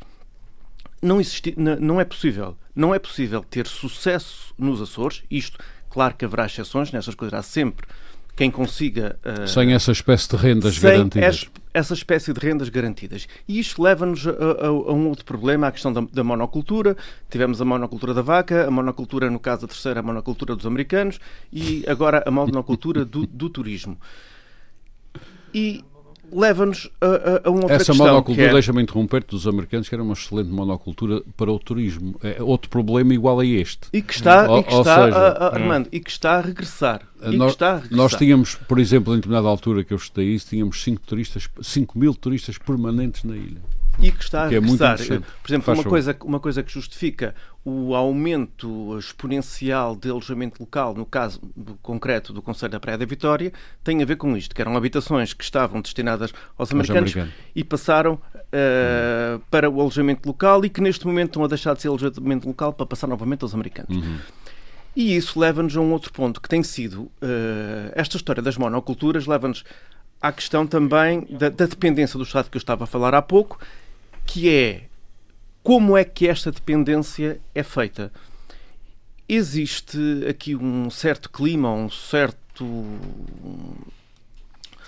Não, existi, não é possível, não é possível ter sucesso nos Açores, isto, claro que haverá exceções, nessas coisas há sempre quem consiga. Uh, sem essa espécie de rendas garantidas. essa espécie de rendas garantidas. E isto leva-nos a, a, a, um outro problema, a questão da, da, monocultura. Tivemos a monocultura da vaca, a monocultura, no caso, a terceira, a monocultura dos americanos e agora a monocultura do, do turismo. E leva-nos a, a, uma outra Essa questão. Essa monocultura, é... deixa-me interromper, dos americanos, que era uma excelente monocultura para o turismo. É outro problema igual a este. E que está, e que está seja, a, a, Armando, e que está a regressar. Nós, nós tínhamos, por exemplo, em determinada altura que eu estudei isso, tínhamos 5 turistas, 5 mil turistas permanentes na ilha e que está que a regressar. É Por exemplo, uma coisa, uma coisa que justifica o aumento exponencial de alojamento local, no caso concreto do Conselho da Praia da Vitória, tem a ver com isto, que eram habitações que estavam destinadas aos americanos, americanos. e passaram uh, para o alojamento local e que neste momento estão a deixar de ser alojamento local para passar novamente aos americanos. Uhum. E isso leva-nos a um outro ponto, que tem sido uh, esta história das monoculturas, leva-nos à questão também da, da, dependência do Estado que eu estava a falar há pouco que é como é que esta dependência é feita. Existe aqui um certo clima, um certo.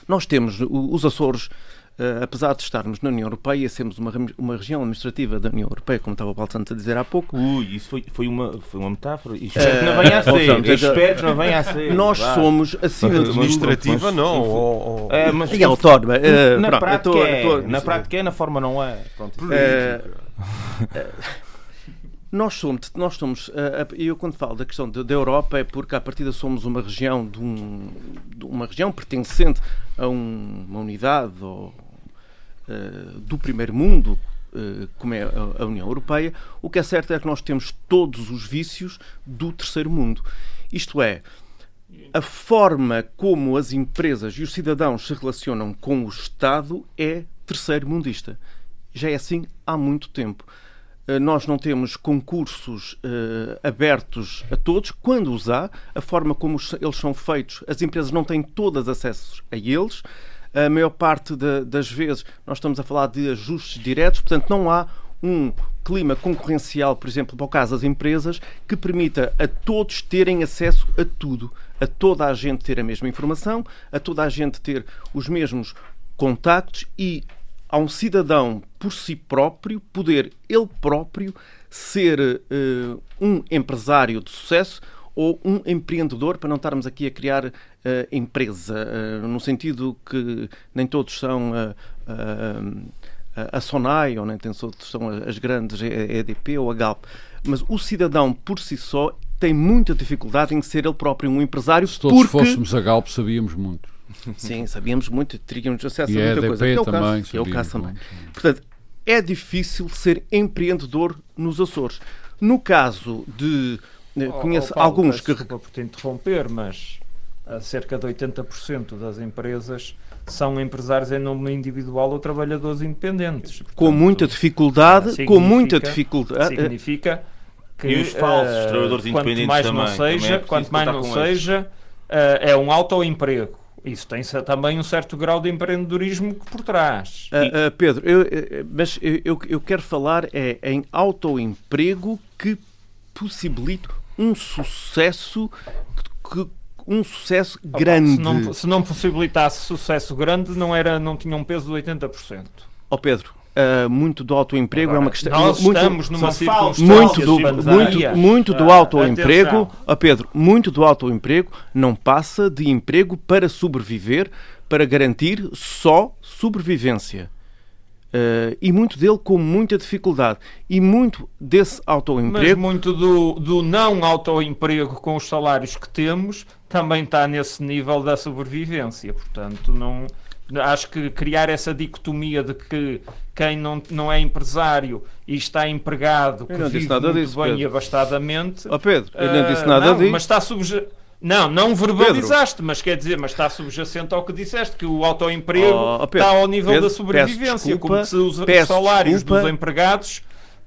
Nós temos os Açores Uh, apesar de estarmos na União Europeia, sermos uma, uma região administrativa da União Europeia, como estava o Paulo Santos a dizer há pouco. Ui, isso foi, foi, uma, foi uma metáfora. E espero que não venha a ser. espero que não venha a ser. Nós somos, acima de tudo. Administrativa, não. Ou, ou... É, mas, e autónoma. Na, é, na prática é, na forma não é. Pronto. Nós somos, nós somos eu quando falo da questão da Europa é porque à partida somos uma região de, um, de uma região pertencente a um, uma unidade ou uh, do primeiro mundo, uh, como é a, a União Europeia, o que é certo é que nós temos todos os vícios do terceiro mundo. Isto é, a forma como as empresas e os cidadãos se relacionam com o Estado é terceiro mundista. Já é assim há muito tempo. Eh, nós não temos concursos uh, abertos a todos. Quando os há, a forma como eles são feitos, as empresas não têm todas acessos a eles. A maior parte das vezes nós estamos a falar de ajustes diretos, portanto, não há um clima concorrencial, por exemplo, para o caso das empresas, que permita a todos terem acesso a tudo, a toda a gente ter a mesma informação, a toda a gente ter os mesmos contactos e a um cidadão por si próprio poder ele próprio ser uh, um empresário de sucesso ou um empreendedor, para não estarmos aqui a criar uh, empresa, uh, no sentido que nem todos são a Sonai, ou nem todos são as grandes EDP ou a Galp, mas o cidadão por si só tem muita dificuldade em ser ele próprio um empresário. Se todos porque... fôssemos a Galp, sabíamos muito. Sim, sabíamos muito, teríamos acesso e a muita a coisa. Que é o também, caso, que é o caso também. Portanto, é difícil ser empreendedor nos Açores. No caso de. Oh, conheço oh, Paulo, alguns que. Desculpa por te interromper, mas cerca de 80% das empresas são empresários em nome individual ou trabalhadores independentes. Portanto, com muita dificuldade, com muita dificuldade. Significa que e os falsos uh, trabalhadores independentes mais também, não seja, é quanto mais não seja, uh, é um autoemprego. Isso tem também um certo grau de empreendedorismo por trás. Uh, uh, Pedro, eu, mas eu, eu quero falar é em autoemprego que possibilite um sucesso que, um sucesso grande. Se não, se não, possibilitasse sucesso grande, não, era, não tinha um peso de 80%. Ó oh Pedro, Uh, muito do autoemprego Agora, é uma questão nós muito, estamos numa circunstância muito do muito, muito do autoemprego, uh, Pedro, muito do autoemprego não passa de emprego para sobreviver, para garantir só sobrevivência. Uh, e muito dele com muita dificuldade. E muito desse autoemprego. Mas muito do, do não autoemprego com os salários que temos também está nesse nível da sobrevivência. Portanto, não Acho que criar essa dicotomia de que quem não, não é empresário e está empregado, que eu vive disse muito disso, bem Pedro. e abastadamente... Oh Pedro, eu não disse uh, nada não, disso. Mas está subje... Não, não verbalizaste, Pedro. mas quer dizer, mas está subjacente ao que disseste, que o autoemprego oh, oh, Pedro, está ao nível Pedro, da sobrevivência, desculpa, como se os salários desculpa. dos empregados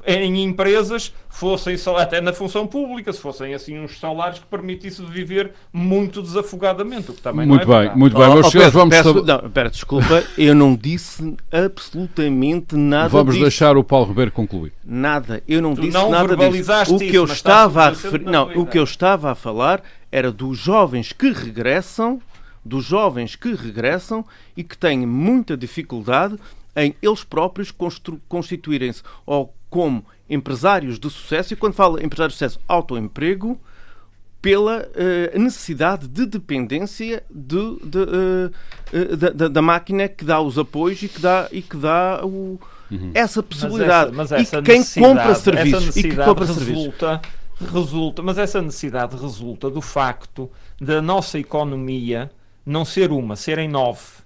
em empresas fossem até na função pública, se fossem assim uns salários que permitissem viver muito desafogadamente, o que também muito não é bem, verdade. muito bem, Oh, meus oh, senhores, vamos peço, não, pera, desculpa, eu não disse absolutamente nada vamos disso. deixar o Paulo Ribeiro concluir. Nada, eu não Tu disse não nada disso. O que eu estava a referir, não, o que eu estava a falar era dos jovens que regressam, dos jovens que regressam e que têm muita dificuldade em eles próprios constituírem-se ou como empresários de sucesso, e quando falo empresários de sucesso, autoemprego, pela eh, necessidade de dependência de, de, eh, eh, da, da- máquina que dá os apoios e que dá, e que dá o, essa possibilidade. Mas essa, mas e essa que quem compra serviços e que compra serviços. resulta, resulta, mas essa necessidade resulta do facto da nossa economia não ser uma, serem nove.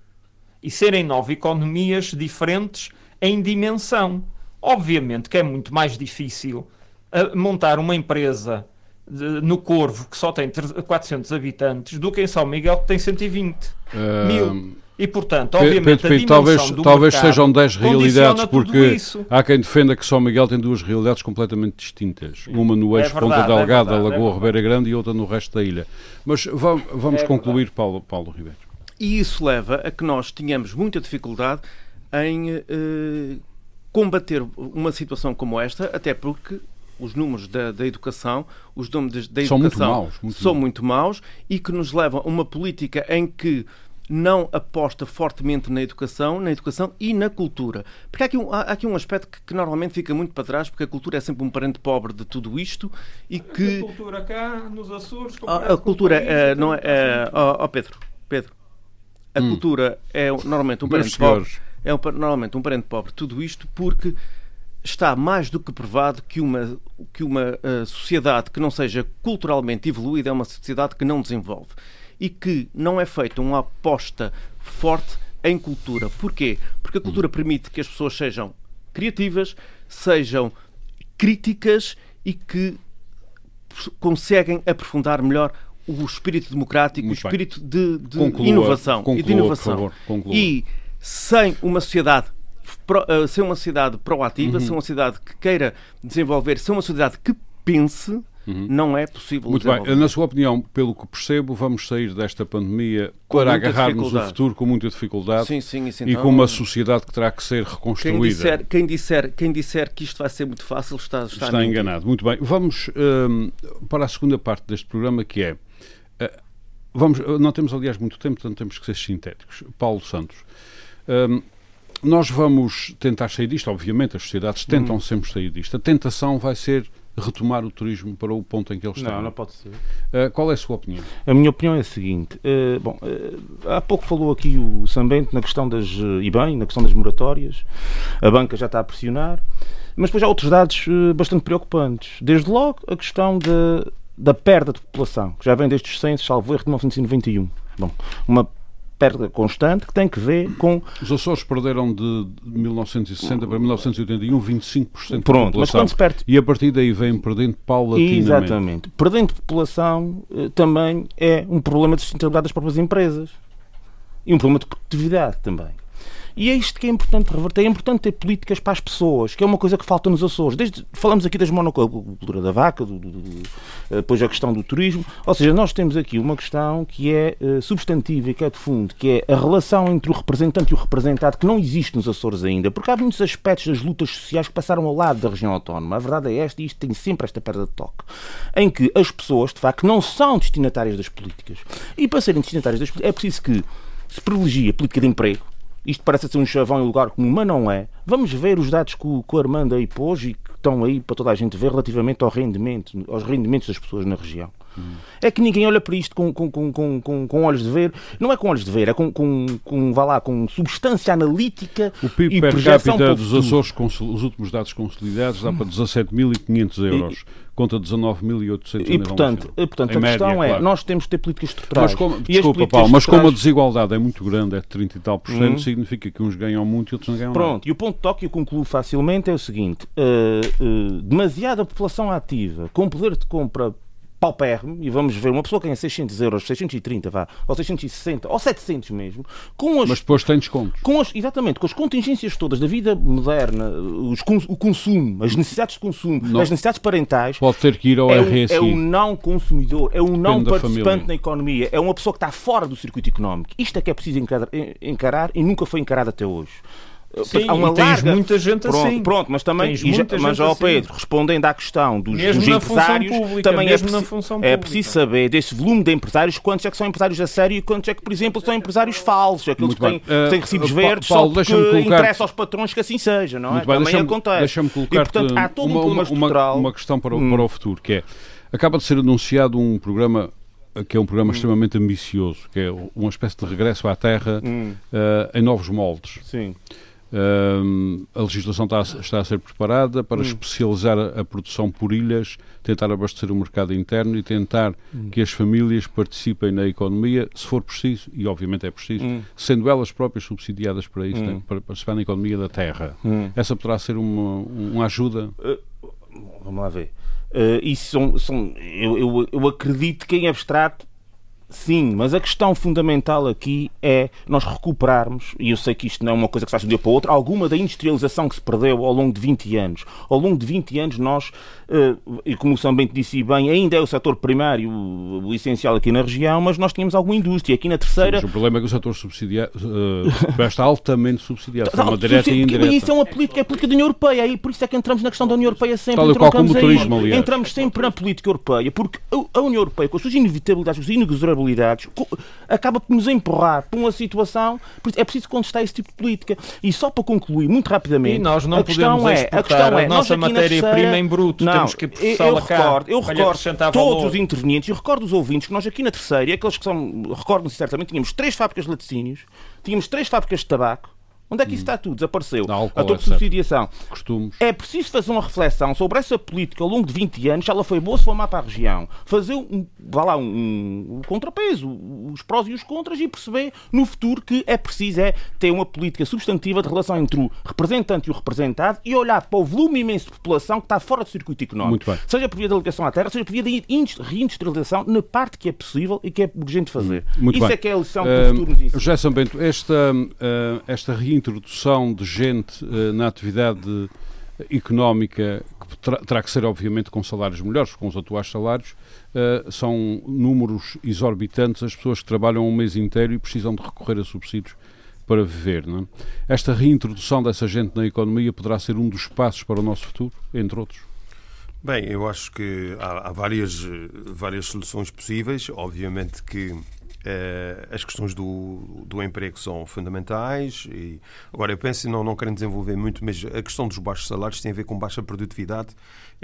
E serem nove economias diferentes em dimensão. Obviamente que é muito mais difícil ah, montar uma empresa de- no Corvo que só tem 300 400 habitantes do que em São Miguel que tem 120 Ah, mil. E portanto, obviamente, Pedro dimensão talvez, do talvez sejam 10 realidades, porque há quem defenda que São Miguel tem duas realidades completamente distintas. Uma no eixo É Ponta verdade, é Delgada, verdade, é Lagoa verdade. Ribeira Grande e outra no resto da ilha. Mas va- vamos É concluir, Paulo, Paulo Ribeiro. E isso leva a que nós tenhamos muita dificuldade em eh, combater uma situação como esta, até porque os números da, da educação, os números da São muito educação maus, muito são maus. muito maus e que nos levam a uma política em que não aposta fortemente na educação, na educação e na cultura. Porque há aqui um, há aqui um aspecto que, que normalmente fica muito para trás, porque a cultura é sempre um parente pobre de tudo isto e que... A cultura cá, nos Açores... A, comparado a o cultura, país, até não é, muito ó ó, Pedro, Pedro, a cultura é normalmente um Meus parente pobre, senhores. É um normalmente um parente pobre. Tudo isto porque está mais do que provado que uma que uma eh, sociedade que não seja culturalmente evoluída é uma sociedade que não desenvolve e que não é feita uma aposta forte em cultura. Porquê? Porque a cultura permite que as pessoas sejam criativas, sejam críticas e que conseguem aprofundar melhor o espírito democrático, Muito o espírito de, de Conclua, inovação e conclua, de inovação. por favor. E sem uma sociedade pro- eh, sem uma sociedade proativa, Uhum. sem uma sociedade que queira desenvolver, sem uma sociedade que pense, não é possível Uhum. Muito bem. desenvolver. Na sua opinião, pelo que percebo, vamos sair desta pandemia Com para agarrarmos o futuro com muita dificuldade Sim, sim, isso e então- com uma sociedade que terá que ser Quem reconstruída. disser, quem, disser, quem disser que isto vai ser muito fácil está, está, Está enganado. Muito bem. Vamos hum, para a segunda parte deste programa, que é. eh, vamos, não temos, aliás, muito tempo, portanto temos que ser sintéticos. Paulo Santos. Hum, nós vamos tentar sair disto, obviamente, as sociedades tentam sempre sair disto. A tentação vai ser retomar o turismo para o ponto em que ele está. Não, não pode ser. Eh, qual é a sua opinião? A minha opinião é a seguinte. eh, bom, eh, há pouco falou aqui o Sambente na questão das. eh, e bem, na questão das moratórias. A banca já está a pressionar. Mas depois há outros dados eh, bastante preocupantes. Desde logo a questão da, da perda de população, que já vem desde os censos, salvo erro, de 1991. Bom, uma perda constante que tem que ver com Os Açores perderam de 1960 para 1981 25% da Pronto, mas população. se perde E a partir daí vem perdendo paulatinamente. Exatamente. Perdendo população eh, também é um problema de sustentabilidade das próprias empresas. E um problema de produtividade também. E é isto que é importante reverter. É importante ter políticas para as pessoas, que é uma coisa que falta nos Açores. Desde, falamos aqui das monocultura da vaca, do, do- do- eh, depois a questão do turismo. Ou seja, nós temos aqui uma questão que é eh, substantiva e que é de fundo, que é a relação entre o representante e o representado, que não existe nos Açores ainda. Porque há muitos aspectos das lutas sociais que passaram ao lado da região autónoma. A verdade é esta e isto tem sempre esta perda de toque. Em que as pessoas, de facto, não são destinatárias das políticas. E para serem destinatárias das políticas, é preciso que se privilegie a política de emprego, isto parece ser um chavão em lugar comum, mas não é. Vamos ver os dados que o, que o Armando aí pôs e que estão aí para toda a gente ver relativamente ao rendimento, aos rendimentos das pessoas na região. É que ninguém olha para isto com, com, com, com, com, com olhos de ver. Não é com olhos de ver, é com, com, com, vá lá, com substância analítica O PIB e per projeção capita dos. Açores, os últimos dados consolidados, dá para 17.500 euros, contra 19.800 E portanto, e, portanto a questão é, nós temos que ter políticas estruturais. Mas como, desculpa, Paulo, mas como a desigualdade é muito grande, é de 30 e tal por cento, significa que uns ganham muito e outros não ganham nada. Pronto, e o ponto de toque, eu concluo facilmente, é o seguinte: eh, eh, demasiada população ativa com poder de compra paupérrimo, e vamos ver, uma pessoa que ganha 600 euros, 630, vá, ou 660, ou 700 mesmo, com as Mas depois tem descontos. com as, exatamente, com as contingências todas da vida moderna, os, o consumo, as necessidades de consumo, Não. as necessidades parentais, Pode ter que ir ao é um, RSI. é um não consumidor, é um não participante na economia, é uma pessoa que está fora do circuito económico. Isto é que é preciso encarar, encarar e nunca foi encarado até hoje. Sim, Há uma e tens larga- muita gente pronto, assim. Pronto, mas também, Tens e já- muita mas ó assim. Pedro, respondendo à questão dos, Mesmo dos empresários, pública, também mesmo é, na preci- função é preciso saber desse volume de empresários, quantos é que são empresários a sério e quantos é que, por exemplo, são empresários falsos, aqueles Muito que têm. Eh, têm recibos Pa- verdes Paulo, só porque colocar- interessa aos patrões que assim seja, não é? Muito bem, também deixa-me acontece. deixa-me e, colocar-te portanto, há todo um uma, problema uma, estrutural. uma, questão para, o- Hum. para o futuro, que é, acaba de ser anunciado um programa que é um programa Hum. extremamente ambicioso, que é uma espécie de regresso à Terra Hum. eh, em novos moldes. Sim. Hum, a legislação está a, está a ser preparada Hum. para especializar a, a produção por ilhas, tentar abastecer o mercado interno e tentar Hum. que as famílias participem na economia, se for preciso, e obviamente é preciso, Hum. sendo elas próprias subsidiadas para isso, né, para participar na economia da terra. Hum. Essa poderá ser uma, uma ajuda. Vamos lá ver. Eh, isso são, são- eu, eu, eu acredito que em abstrato, sim, mas a questão fundamental aqui é nós recuperarmos, e eu sei que isto não é uma coisa que se faz de um dia para o outro, alguma da industrialização que se perdeu ao longo de 20 anos. Ao longo de 20 anos, nós, eh, e como o São Bento disse bem, ainda é o setor primário o, essencial aqui na região, mas nós tínhamos alguma indústria. Aqui na terceira. Mas o problema é que o setor subsidiado uh, está altamente subsidiado, de forma direta e Isso indireta. é uma política, é a política da União Europeia, e por isso é que entramos na questão da União Europeia sempre. Tal qual como o turismo, aliás. Entramos sempre na política europeia, porque a- União Europeia, com as suas inevitabilidades, as suas inexorabilidades, co- acaba por nos empurrar para uma situação. É preciso contestar esse tipo de política. E só para concluir, muito rapidamente. E nós não a questão podemos é, a questão é, a nossa matéria-prima em bruto, Não, temos que eu, eu recordo, eu recordo todos valor. os intervenientes e recordo os ouvintes que nós aqui na terceira, e aqueles que são, recordam-se certamente, tínhamos três fábricas de laticínios, tínhamos três fábricas de tabaco. Onde é que isso está tudo? Desapareceu. Álcool, a tua é subsidiação. Costumes. É preciso fazer uma reflexão sobre essa política ao longo de 20 anos, se ela foi boa se foi má para a região. Fazer um, vá lá, um, um, um contrapeso, os prós e os contras e perceber no futuro que é preciso é ter uma política substantiva de relação entre o representante e o representado e olhar para o volume imenso de população que está fora do circuito económico. Seja por via da ligação à terra, seja por via da reindustrialização na parte que é possível e que é urgente fazer. Muito Isso bem. é que é a lição que o futuro nos ensina. José São Bento, esta, uh, esta reintrodução de gente uh, na atividade económica, que terá que ser obviamente com salários melhores, com os atuais salários, uh, são números exorbitantes as pessoas que trabalham um mês inteiro e precisam de recorrer a subsídios para viver. Não é? Esta reintrodução dessa gente na economia poderá ser um dos passos para o nosso futuro, entre outros? Bem, eu acho que há, há várias, várias soluções possíveis. Obviamente que as questões do, do emprego são fundamentais. E, agora, eu penso, não, não querem desenvolver muito, mas a questão dos baixos salários tem a ver com baixa produtividade.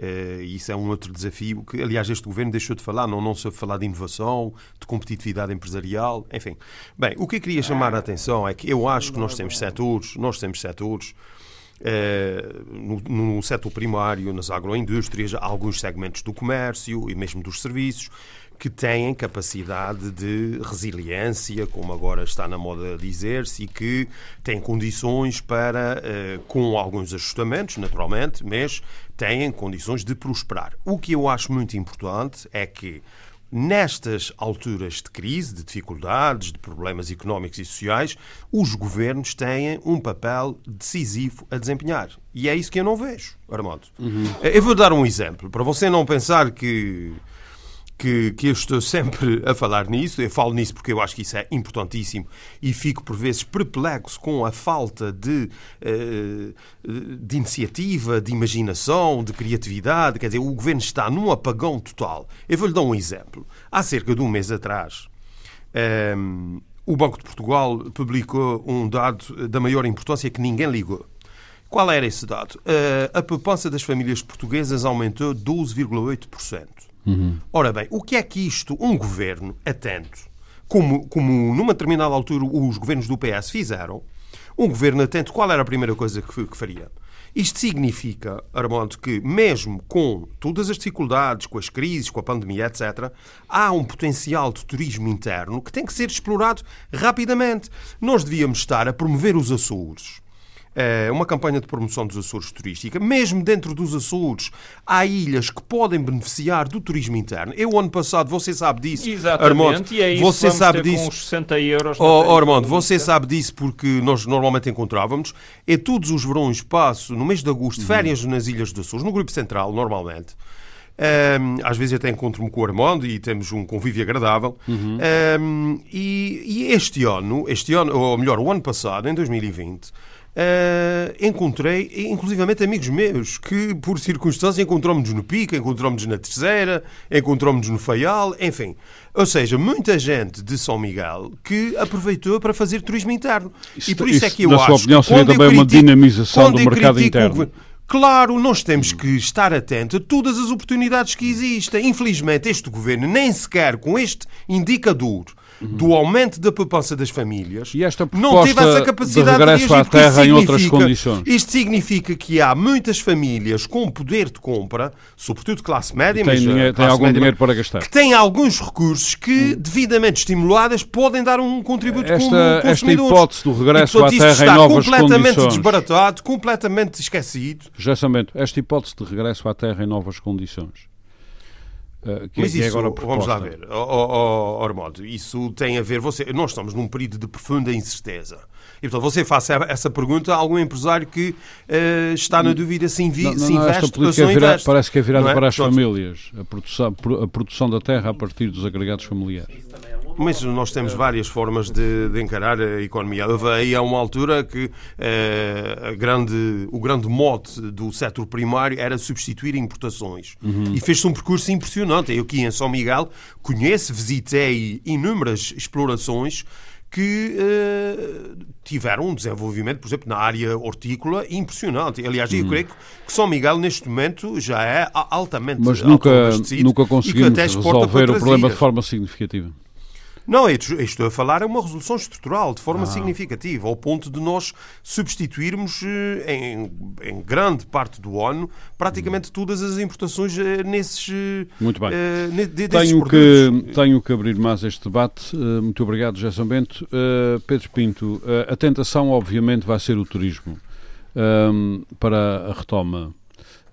Uh, e isso é um outro desafio que, aliás, este governo deixou de falar. Não, não soube falar de inovação, de competitividade empresarial, enfim. Bem, o que eu queria chamar a atenção é que eu acho que nós temos setores, nós temos setores Uh, no, no setor primário, nas agroindústrias, alguns segmentos do comércio e mesmo dos serviços, que têm capacidade de resiliência, como agora está na moda dizer-se, e que têm condições para, eh, com alguns ajustamentos, naturalmente, mas têm condições de prosperar. O que eu acho muito importante é que Nestas alturas de crise, de dificuldades, de problemas económicos e sociais, os governos têm um papel decisivo a desempenhar. E é isso que eu não vejo, Armando. Uhum. Eu vou dar um exemplo, para você não pensar que que, que eu estou sempre a falar nisso. Eu falo nisso porque eu acho que isso é importantíssimo e fico por vezes perplexo com a falta de, eh, de iniciativa, de imaginação, de criatividade. Quer dizer, o governo está num apagão total. Eu vou-lhe dar um exemplo. Há cerca de um mês atrás, ehm, o Banco de Portugal publicou um dado da maior importância que ninguém ligou. Qual era esse dado? Uh, a poupança das famílias portuguesas aumentou 12,8%. Uhum. Ora bem, o que é que isto, um governo atento, como, como numa determinada altura os governos do PS fizeram, um governo atento, qual era a primeira coisa que, que faria? Isto significa, Armando, que mesmo com todas as dificuldades, com as crises, com a pandemia, etc., há um potencial de turismo interno que tem que ser explorado rapidamente. Nós devíamos estar a promover os Açores uma campanha de promoção dos Açores turística. Mesmo dentro dos Açores, há ilhas que podem beneficiar do turismo interno. Eu, ano passado, você sabe disso. Exatamente, Armando, e é isso você sabe disso. com uns 60 euros. Oh, Armando, você sabe disso porque nós normalmente encontrávamos. É todos os verões passo, no mês de agosto, férias nas Ilhas dos Açores, no Grupo Central, normalmente. Um, às vezes até encontro-me com o Armando e temos um convívio agradável. Uhum. Um, e, e, este ano, este ano, ou melhor, o ano passado, em 2020, Uh, encontrei, inclusivamente, amigos meus que, por circunstâncias, encontramos-nos no Pica, encontramos-nos na Terceira, encontramos-nos no Faial, enfim. Ou seja, muita gente de São Miguel que aproveitou para fazer turismo interno. E por isso, isso é que eu na acho. sua opinião, seria também uma dinamização do mercado interno. Claro, nós temos que estar atentos a todas as oportunidades que existem. Infelizmente, este governo, nem sequer com este indicador do aumento da poupança das famílias, e esta não teve essa capacidade de regresso de à terra em outras condições. Isto significa que há muitas famílias com poder de compra, sobretudo classe média, tem, mas dinheiro, tem algum média, dinheiro para gastar, que têm alguns recursos que, devidamente estimuladas, podem dar um contributo esta, como Esta hipótese do regresso e, portanto, à terra em novas completamente condições. desbaratado, completamente esquecido. Já esta hipótese de regresso à terra em novas condições Uh, que, Mas isso, é agora vamos lá ver, oh, oh, Ormodo, isso tem a ver, você, nós estamos num período de profunda incerteza. E, portanto, você faça essa pergunta a algum empresário que uh, está na dúvida se, invi, não, não, se investe esta política ou Parece que é virada é? para as famílias, a produção, a produção da terra a partir dos agregados familiares. Mas nós temos várias formas de, de encarar a economia. Houve aí a uma altura que eh, grande, o grande mote do setor primário era substituir importações. Uhum. E fez-se um percurso impressionante. Eu aqui em São Miguel conheço, visitei inúmeras explorações que uh, tiveram um desenvolvimento, por exemplo, na área hortícola impressionante. Aliás, eu uhum. creio que São Miguel, neste momento, já é altamente Mas nunca, nunca conseguimos resolver o problema de forma significativa. Não, estou a falar é uma resolução estrutural, de forma ah. significativa, ao ponto de nós substituirmos eh, em, em grande parte do ONU praticamente todas as importações eh, nesses. Muito bem. Uh, tenho, que, tenho que abrir mais este debate. Uh, muito obrigado, José Bento. Uh, Pedro Pinto, a tentação, obviamente, vai ser o turismo para a retoma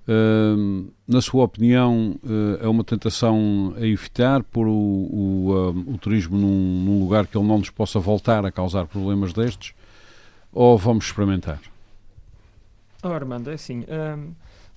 Uh, na sua opinião, uh, é uma tentação a evitar pôr o, o, uh, o turismo num, num, lugar que ele não nos possa voltar a causar problemas destes? Ou vamos experimentar? Oh, Armando, é assim.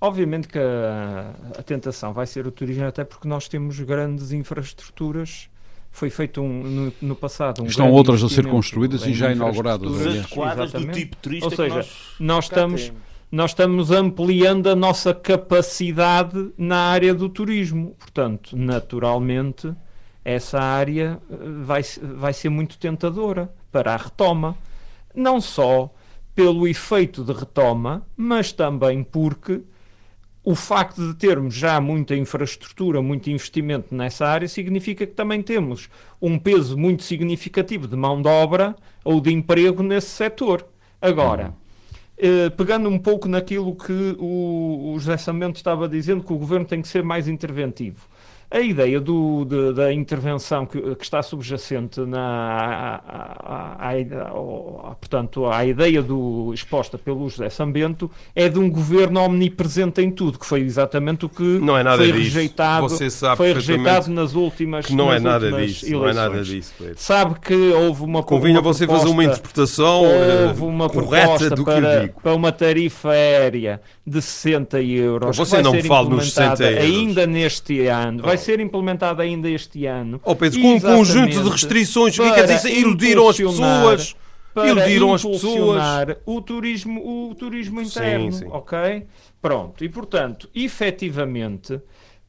obviamente que a, a, tentação vai ser o turismo, até porque nós temos grandes infraestruturas. Foi feito um, no, no passado um Estão outras a ser construídas e já inauguradas. Adequadas do tipo turista Ou seja, nós, nós estamos. Temos nós estamos ampliando a nossa capacidade na área do turismo. Portanto, naturalmente, essa área eh, vai, vai ser muito tentadora para a retoma. Não só pelo efeito de retoma, mas também porque o facto de termos já muita infraestrutura, muito investimento nessa área, significa que também temos um peso muito significativo de mão de obra ou de emprego nesse setor. Agora, eh, pegando um pouco naquilo que o, o José Samento estava dizendo, que o governo tem que ser mais interventivo. A ideia do, de, da intervenção que, que, está subjacente na, a, a, a, portanto, à ideia do, exposta pelo José Sambento é de um governo omnipresente em tudo, que foi exatamente o que não é nada foi disso. rejeitado, foi rejeitado nas últimas que não é nada disso, eleições. não é nada disso. Pedro. Sabe que houve uma Convinha uma você proposta, fazer uma interpretação houve uma eh, correta do para, que eu digo. para uma tarifa aérea de 60 euros. Você não me fala nos 60 euros. ainda neste ano. Vai ser implementada ainda este ano. Oh Pedro, com um conjunto de restrições, o que quer dizer? Iludiram as pessoas. Iludiram as pessoas. o turismo, o turismo interno, sim, sim. ok? Pronto, e portanto, efetivamente,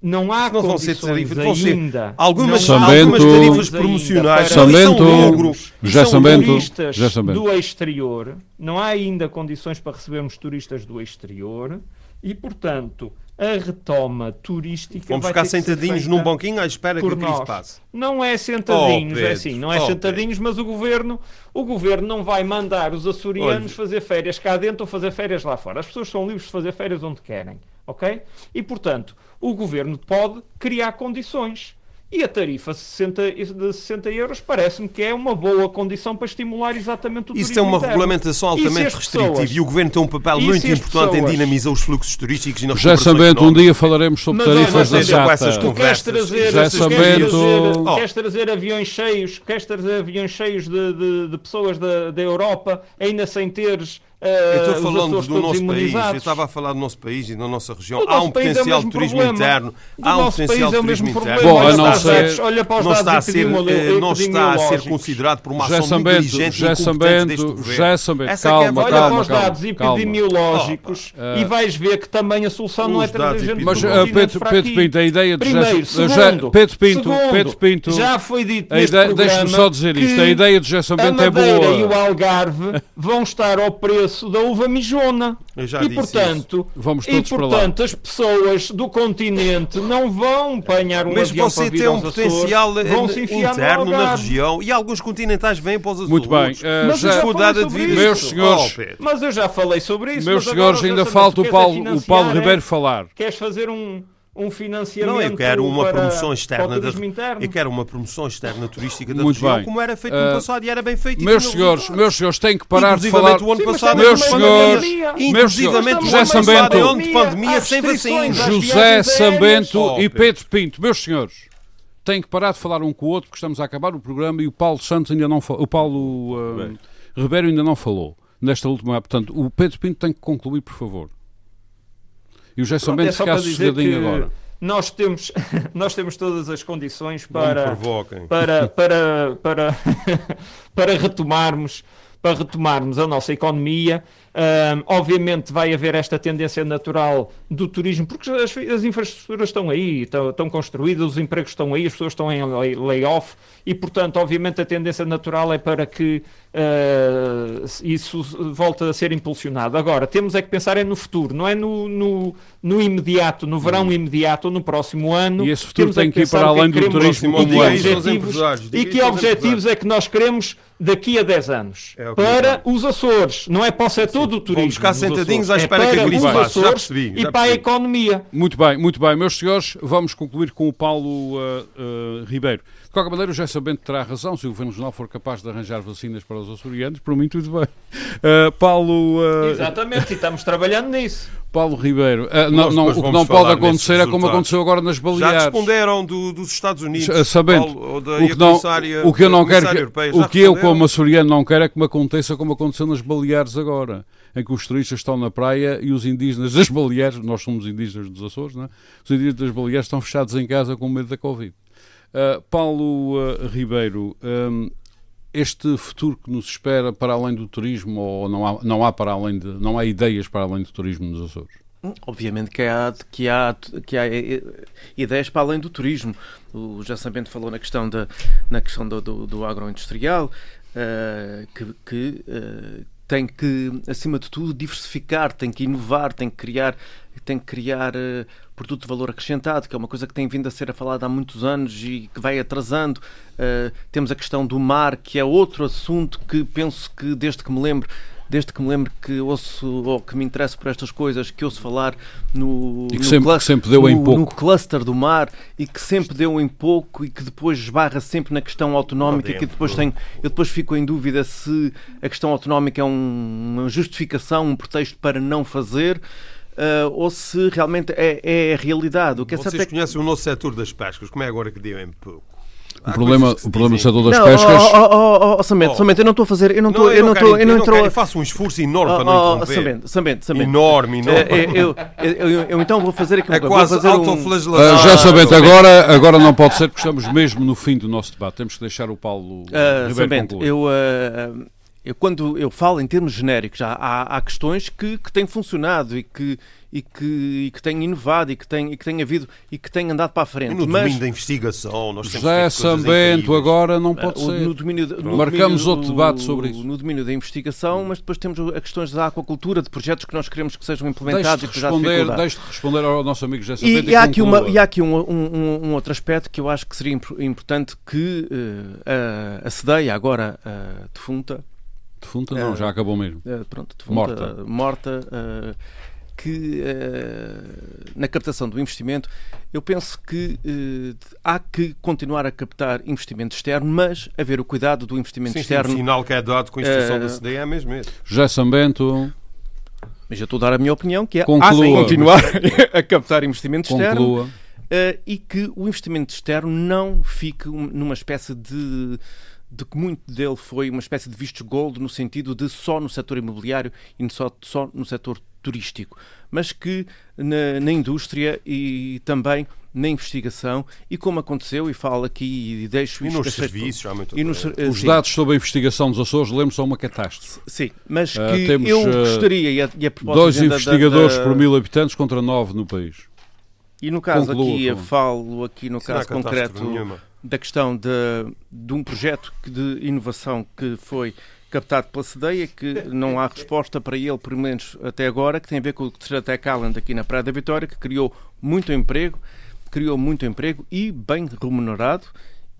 não há não condições ainda. Algumas, Sambento, algumas tarifas promocionais Sambento, lucro, já são Sambento, turistas já Sambento. do exterior. Não há ainda condições para recebermos turistas do exterior e, portanto, a retoma turística. Vamos ficar sentadinhos num banquinho à espera que o isso passe. Não é sentadinhos, oh, é assim, não é oh, sentadinhos, Pedro. mas o governo, o governo não vai mandar os açorianos Olha. fazer férias cá dentro ou fazer férias lá fora. As pessoas são livres de fazer férias onde querem, ok? E portanto, o governo pode criar condições e a tarifa 60, de 60 euros parece-me que é uma boa condição para estimular exatamente o turismo Isso é uma interno. regulamentação altamente restritiva pessoas, e o Governo tem um papel muito importante pessoas, em dinamizar os fluxos turísticos e na Já sabendo, um dia falaremos sobre Mas, tarifas da JATA. Tu queres trazer, Já sabendo... trazer, oh. queres trazer aviões cheios, queres trazer aviões cheios de, de, de pessoas da, da Europa, ainda sem teres eu estou uh, falando do nosso país, eu estava a falar do nosso país e da nossa região. Há um potencial é de turismo problema. interno. Há um potencial de é turismo interno. Bom, a não ser, olha para os não está a ser, eh, não está a ser considerado por uma ação muito inteligente já sabendo, já sabendo, calma, olha calma, para os dados epidemiológicos e vais ver que também a solução não é trazer gente Mas Pedro Pinto, a ideia de Pedro Pinto, Pedro Pinto, já foi dito Deixa-me só dizer isto, a ideia de Gerson Bento é boa. A Madeira e o Algarve vão estar ao preço preço da uva mijona. e portanto, Vamos todos e, portanto as pessoas do continente não vão apanhar um Mas avião você tem um potencial interno na região e alguns continentais vêm para os Açores. Muito bem. Uh, mas já, já de meus senhores, oh, mas eu já falei sobre isso. Meus senhores, ainda falta o Paulo, o Paulo Ribeiro falar. Queres fazer um um financiamento Não, eu quero uma para, promoção externa da, interno. Eu quero uma promoção externa turística da Muito região, bem. como era feito no uh, passado e era bem feito. Meus senhores, meus senhores, têm que parar de falar. O ano passado, meus senhores, meus senhores, José Sambento, de pandemia sem vacinas. José Sambento oh, e Pedro Pinto, meus senhores. Têm que parar de falar um com o outro, porque estamos a acabar o programa e o Paulo Santos ainda não falou. O Paulo uh, Ribeiro ainda não falou nesta última. Portanto, o Pedro Pinto tem que concluir, por favor. E o José Sambento é ficar sossegadinho agora nós temos, nós temos todas as condições para, para, para, para, para retomarmos para retomarmos a nossa economia. Um, obviamente vai haver esta tendência natural do turismo, porque as, as infraestruturas estão aí, estão, estão, construídas, os empregos estão aí, as pessoas estão em layoff e, portanto, obviamente a tendência natural é para que Uh, isso volta a ser impulsionado. Agora, temos é que pensar é no futuro, não é no, no, no imediato, no verão hum. imediato ou no próximo ano. E esse futuro tem é que ir para além do turismo como objetivos, E que objetivos é que nós queremos daqui a 10 anos? É para os Açores, não é para o setor do turismo. Vamos ficar sentadinhos à espera é que a crise passe. Já percebi, já e para a economia. Muito bem, muito bem. Meus senhores, vamos concluir com o Paulo uh, uh, Ribeiro. De qualquer maneira, o José Sabente terá razão. Se o Governo Regional for capaz de arranjar vacinas para os açorianos, por mim tudo bem. Uh, Paulo... Uh... Exatamente, e estamos trabalhando nisso. Paulo Ribeiro, uh, não, não, o que não pode acontecer é como aconteceu agora nas Baleares. Já responderam do, dos Estados Unidos, sabendo, Paulo, da, o que, não, o que eu não quero, que, o que eu como açoriano não quero é que me aconteça como aconteceu nas Baleares agora, em que os turistas estão na praia e os indígenas das Baleares, nós somos indígenas dos Açores, não é? os indígenas das Baleares estão fechados em casa com medo da Covid. Uh, Paulo uh, Ribeiro, um, este futuro que nos espera para além do turismo ou não há, não há para além de, não há ideias para além do turismo nos Açores? Hum, obviamente que há, que há, que há ideias para além do turismo. O Jassamento falou na questão, da, na questão do, do, do agroindustrial, uh, que, que uh, tem que, acima de tudo, diversificar, tem que inovar, tem que criar, tem que criar uh, produto de valor acrescentado, que é uma coisa que tem vindo a ser falada há muitos anos e que vai atrasando. Uh, temos a questão do mar, que é outro assunto que penso que, desde que me lembro, desde que me lembro que ouço ou que me interesso por estas coisas, que ouço falar no, e que, no sempre, cluster, sempre deu no, em pouco. no cluster do mar e que sempre deu em pouco e que depois esbarra sempre na questão autonómica e que depois tenho, eu depois fico em dúvida se a questão autonómica é um, uma justificação, um pretexto para não fazer uh, ou se realmente é, é a realidade. O que é Vocês é conhecem o nosso setor das pescas, como é agora que deu em pouco? O problema, o problema do setor das não, pescas. Oh, oh, oh, Samento, oh. Samento, eu não estou a fazer. Eu não estou. Eu não estou. Eu, não estou. Eu faço um esforço enorme para não interromper. Samento, Samento, Samento. Enorme, enorme. Eh, eu, eu, eu, eu, então vou fazer aquilo é que quase vou fazer autoflagelação. Um... Uh, já Samento, agora, agora não pode ser, porque estamos mesmo no fim do nosso debate. Temos que deixar o Paulo. Uh, Samento, eu. Eu, quando eu falo em termos genéricos, há, há, há questões que, que têm funcionado e que, e que, e que tem inovado e que tem, e que tem havido e que tem andado para a frente. E no mas, domínio da investigação, nós José Sambento agora não pode ser. No domínio, no Marcamos domínio, outro debate sobre isso. No domínio da investigação, mas depois temos as questões da aquacultura, de projetos que nós queremos que sejam implementados deixe e que responder, Deixe de responder ao nosso amigo José Sambento. E, e, há aqui, uma, e há aqui um, um, um, outro aspecto que eu acho que seria importante que uh, a, a CEDEIA, agora uh, defunta, Defunta não, uh, já acabou mesmo. Uh, pronto, defunta, morta. morta uh, que uh, na captação do investimento, eu penso que uh, há que continuar a captar investimento externo, mas haver o cuidado do investimento sim, externo. Sim, o sinal que é dado com a instituição uh, da CDE é mesmo esse. José Sambento. Mas eu estou a dar a minha opinião, que é há que continuar a captar investimento Conclua. externo e que o investimento externo não fique numa espécie de de que muito dele foi uma espécie de visto gold no sentido de só no setor imobiliário e só, só no setor turístico, mas que na, na, indústria e também na investigação. E como aconteceu e falo aqui e deixo e nos serviços muito e nos, os sim. dados sobre a investigação dos Açores lembram-se a uma catástrofe. Sim mas uh, que temos, eu gostaria e a, e a dois investigadores da, da... por mil habitantes contra nove no país. E no caso Conclua, aqui, eu falo aqui no Será caso concreto nenhuma? Da questão de, de um projeto de inovação que foi captado pela CEDEIA, que não há resposta para ele, pelo menos até agora, que tem a ver com o Tech Island aqui na Praia da Vitória, que criou muito emprego, criou muito emprego e bem remunerado,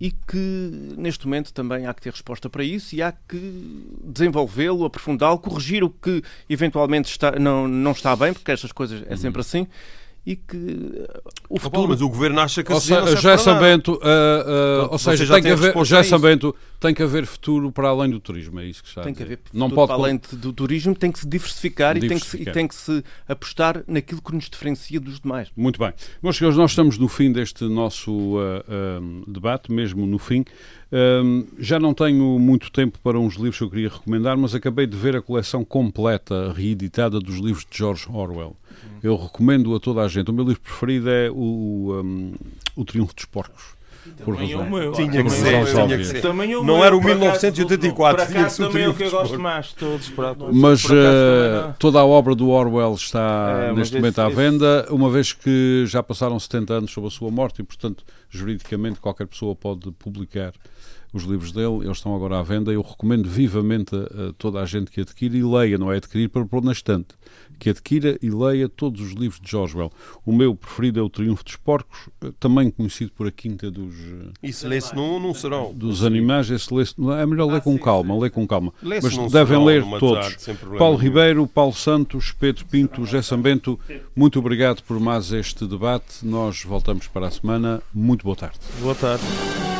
e que neste momento também há que ter resposta para isso e há que desenvolvê-lo, aprofundá-lo, corrigir o que eventualmente está, não, não está bem, porque estas coisas é sempre assim, e que uh, o futuro... mas o governo acha que ou seja, já uh, uh, ou seja, tem que haver, já Sambento, tem que haver futuro para além do turismo, é isso que está Tem que haver futuro não pode... para além do turismo, tem que se diversificar, diversificar. E, tem que se, e tem que se apostar naquilo que nos diferencia dos demais. Muito bem. Meus senhores, nós estamos no fim deste nosso uh, debate, mesmo no fim. Um, já não tenho muito tempo para uns livros que eu queria recomendar, mas acabei de ver a coleção completa, reeditada, dos livros de George Orwell. Eu recomendo a toda a gente. O meu livro preferido é o, um, o Triunfo dos Porcos. Por razão. Meu, tinha, que ser, tinha que ser. Também o não era o 1984. Por acaso também é o que eu gosto mais de todos. Mas uh, toda a obra do Orwell está é, neste momento esse, à venda, uma vez que já passaram 70 anos sobre a sua morte e, portanto, juridicamente qualquer pessoa pode publicar os livros dele, eles estão agora à venda. Eu recomendo vivamente a, a toda a gente que adquira e leia, não é adquirir para pôr na estante, que adquira e leia todos os livros de George Well. O meu preferido é O Triunfo dos Porcos, eh, também conhecido por a Quinta dos. eh, Isso lê-se num, num serão. Dos animais, esse lê é melhor ler com calma, ler com calma. Mas devem ler todos. tarde, Paulo. Ribeiro, Paulo Santos, Pedro Pinto, José Sambento, muito obrigado por mais este debate. Nós voltamos para a semana. Muito boa tarde. Boa tarde.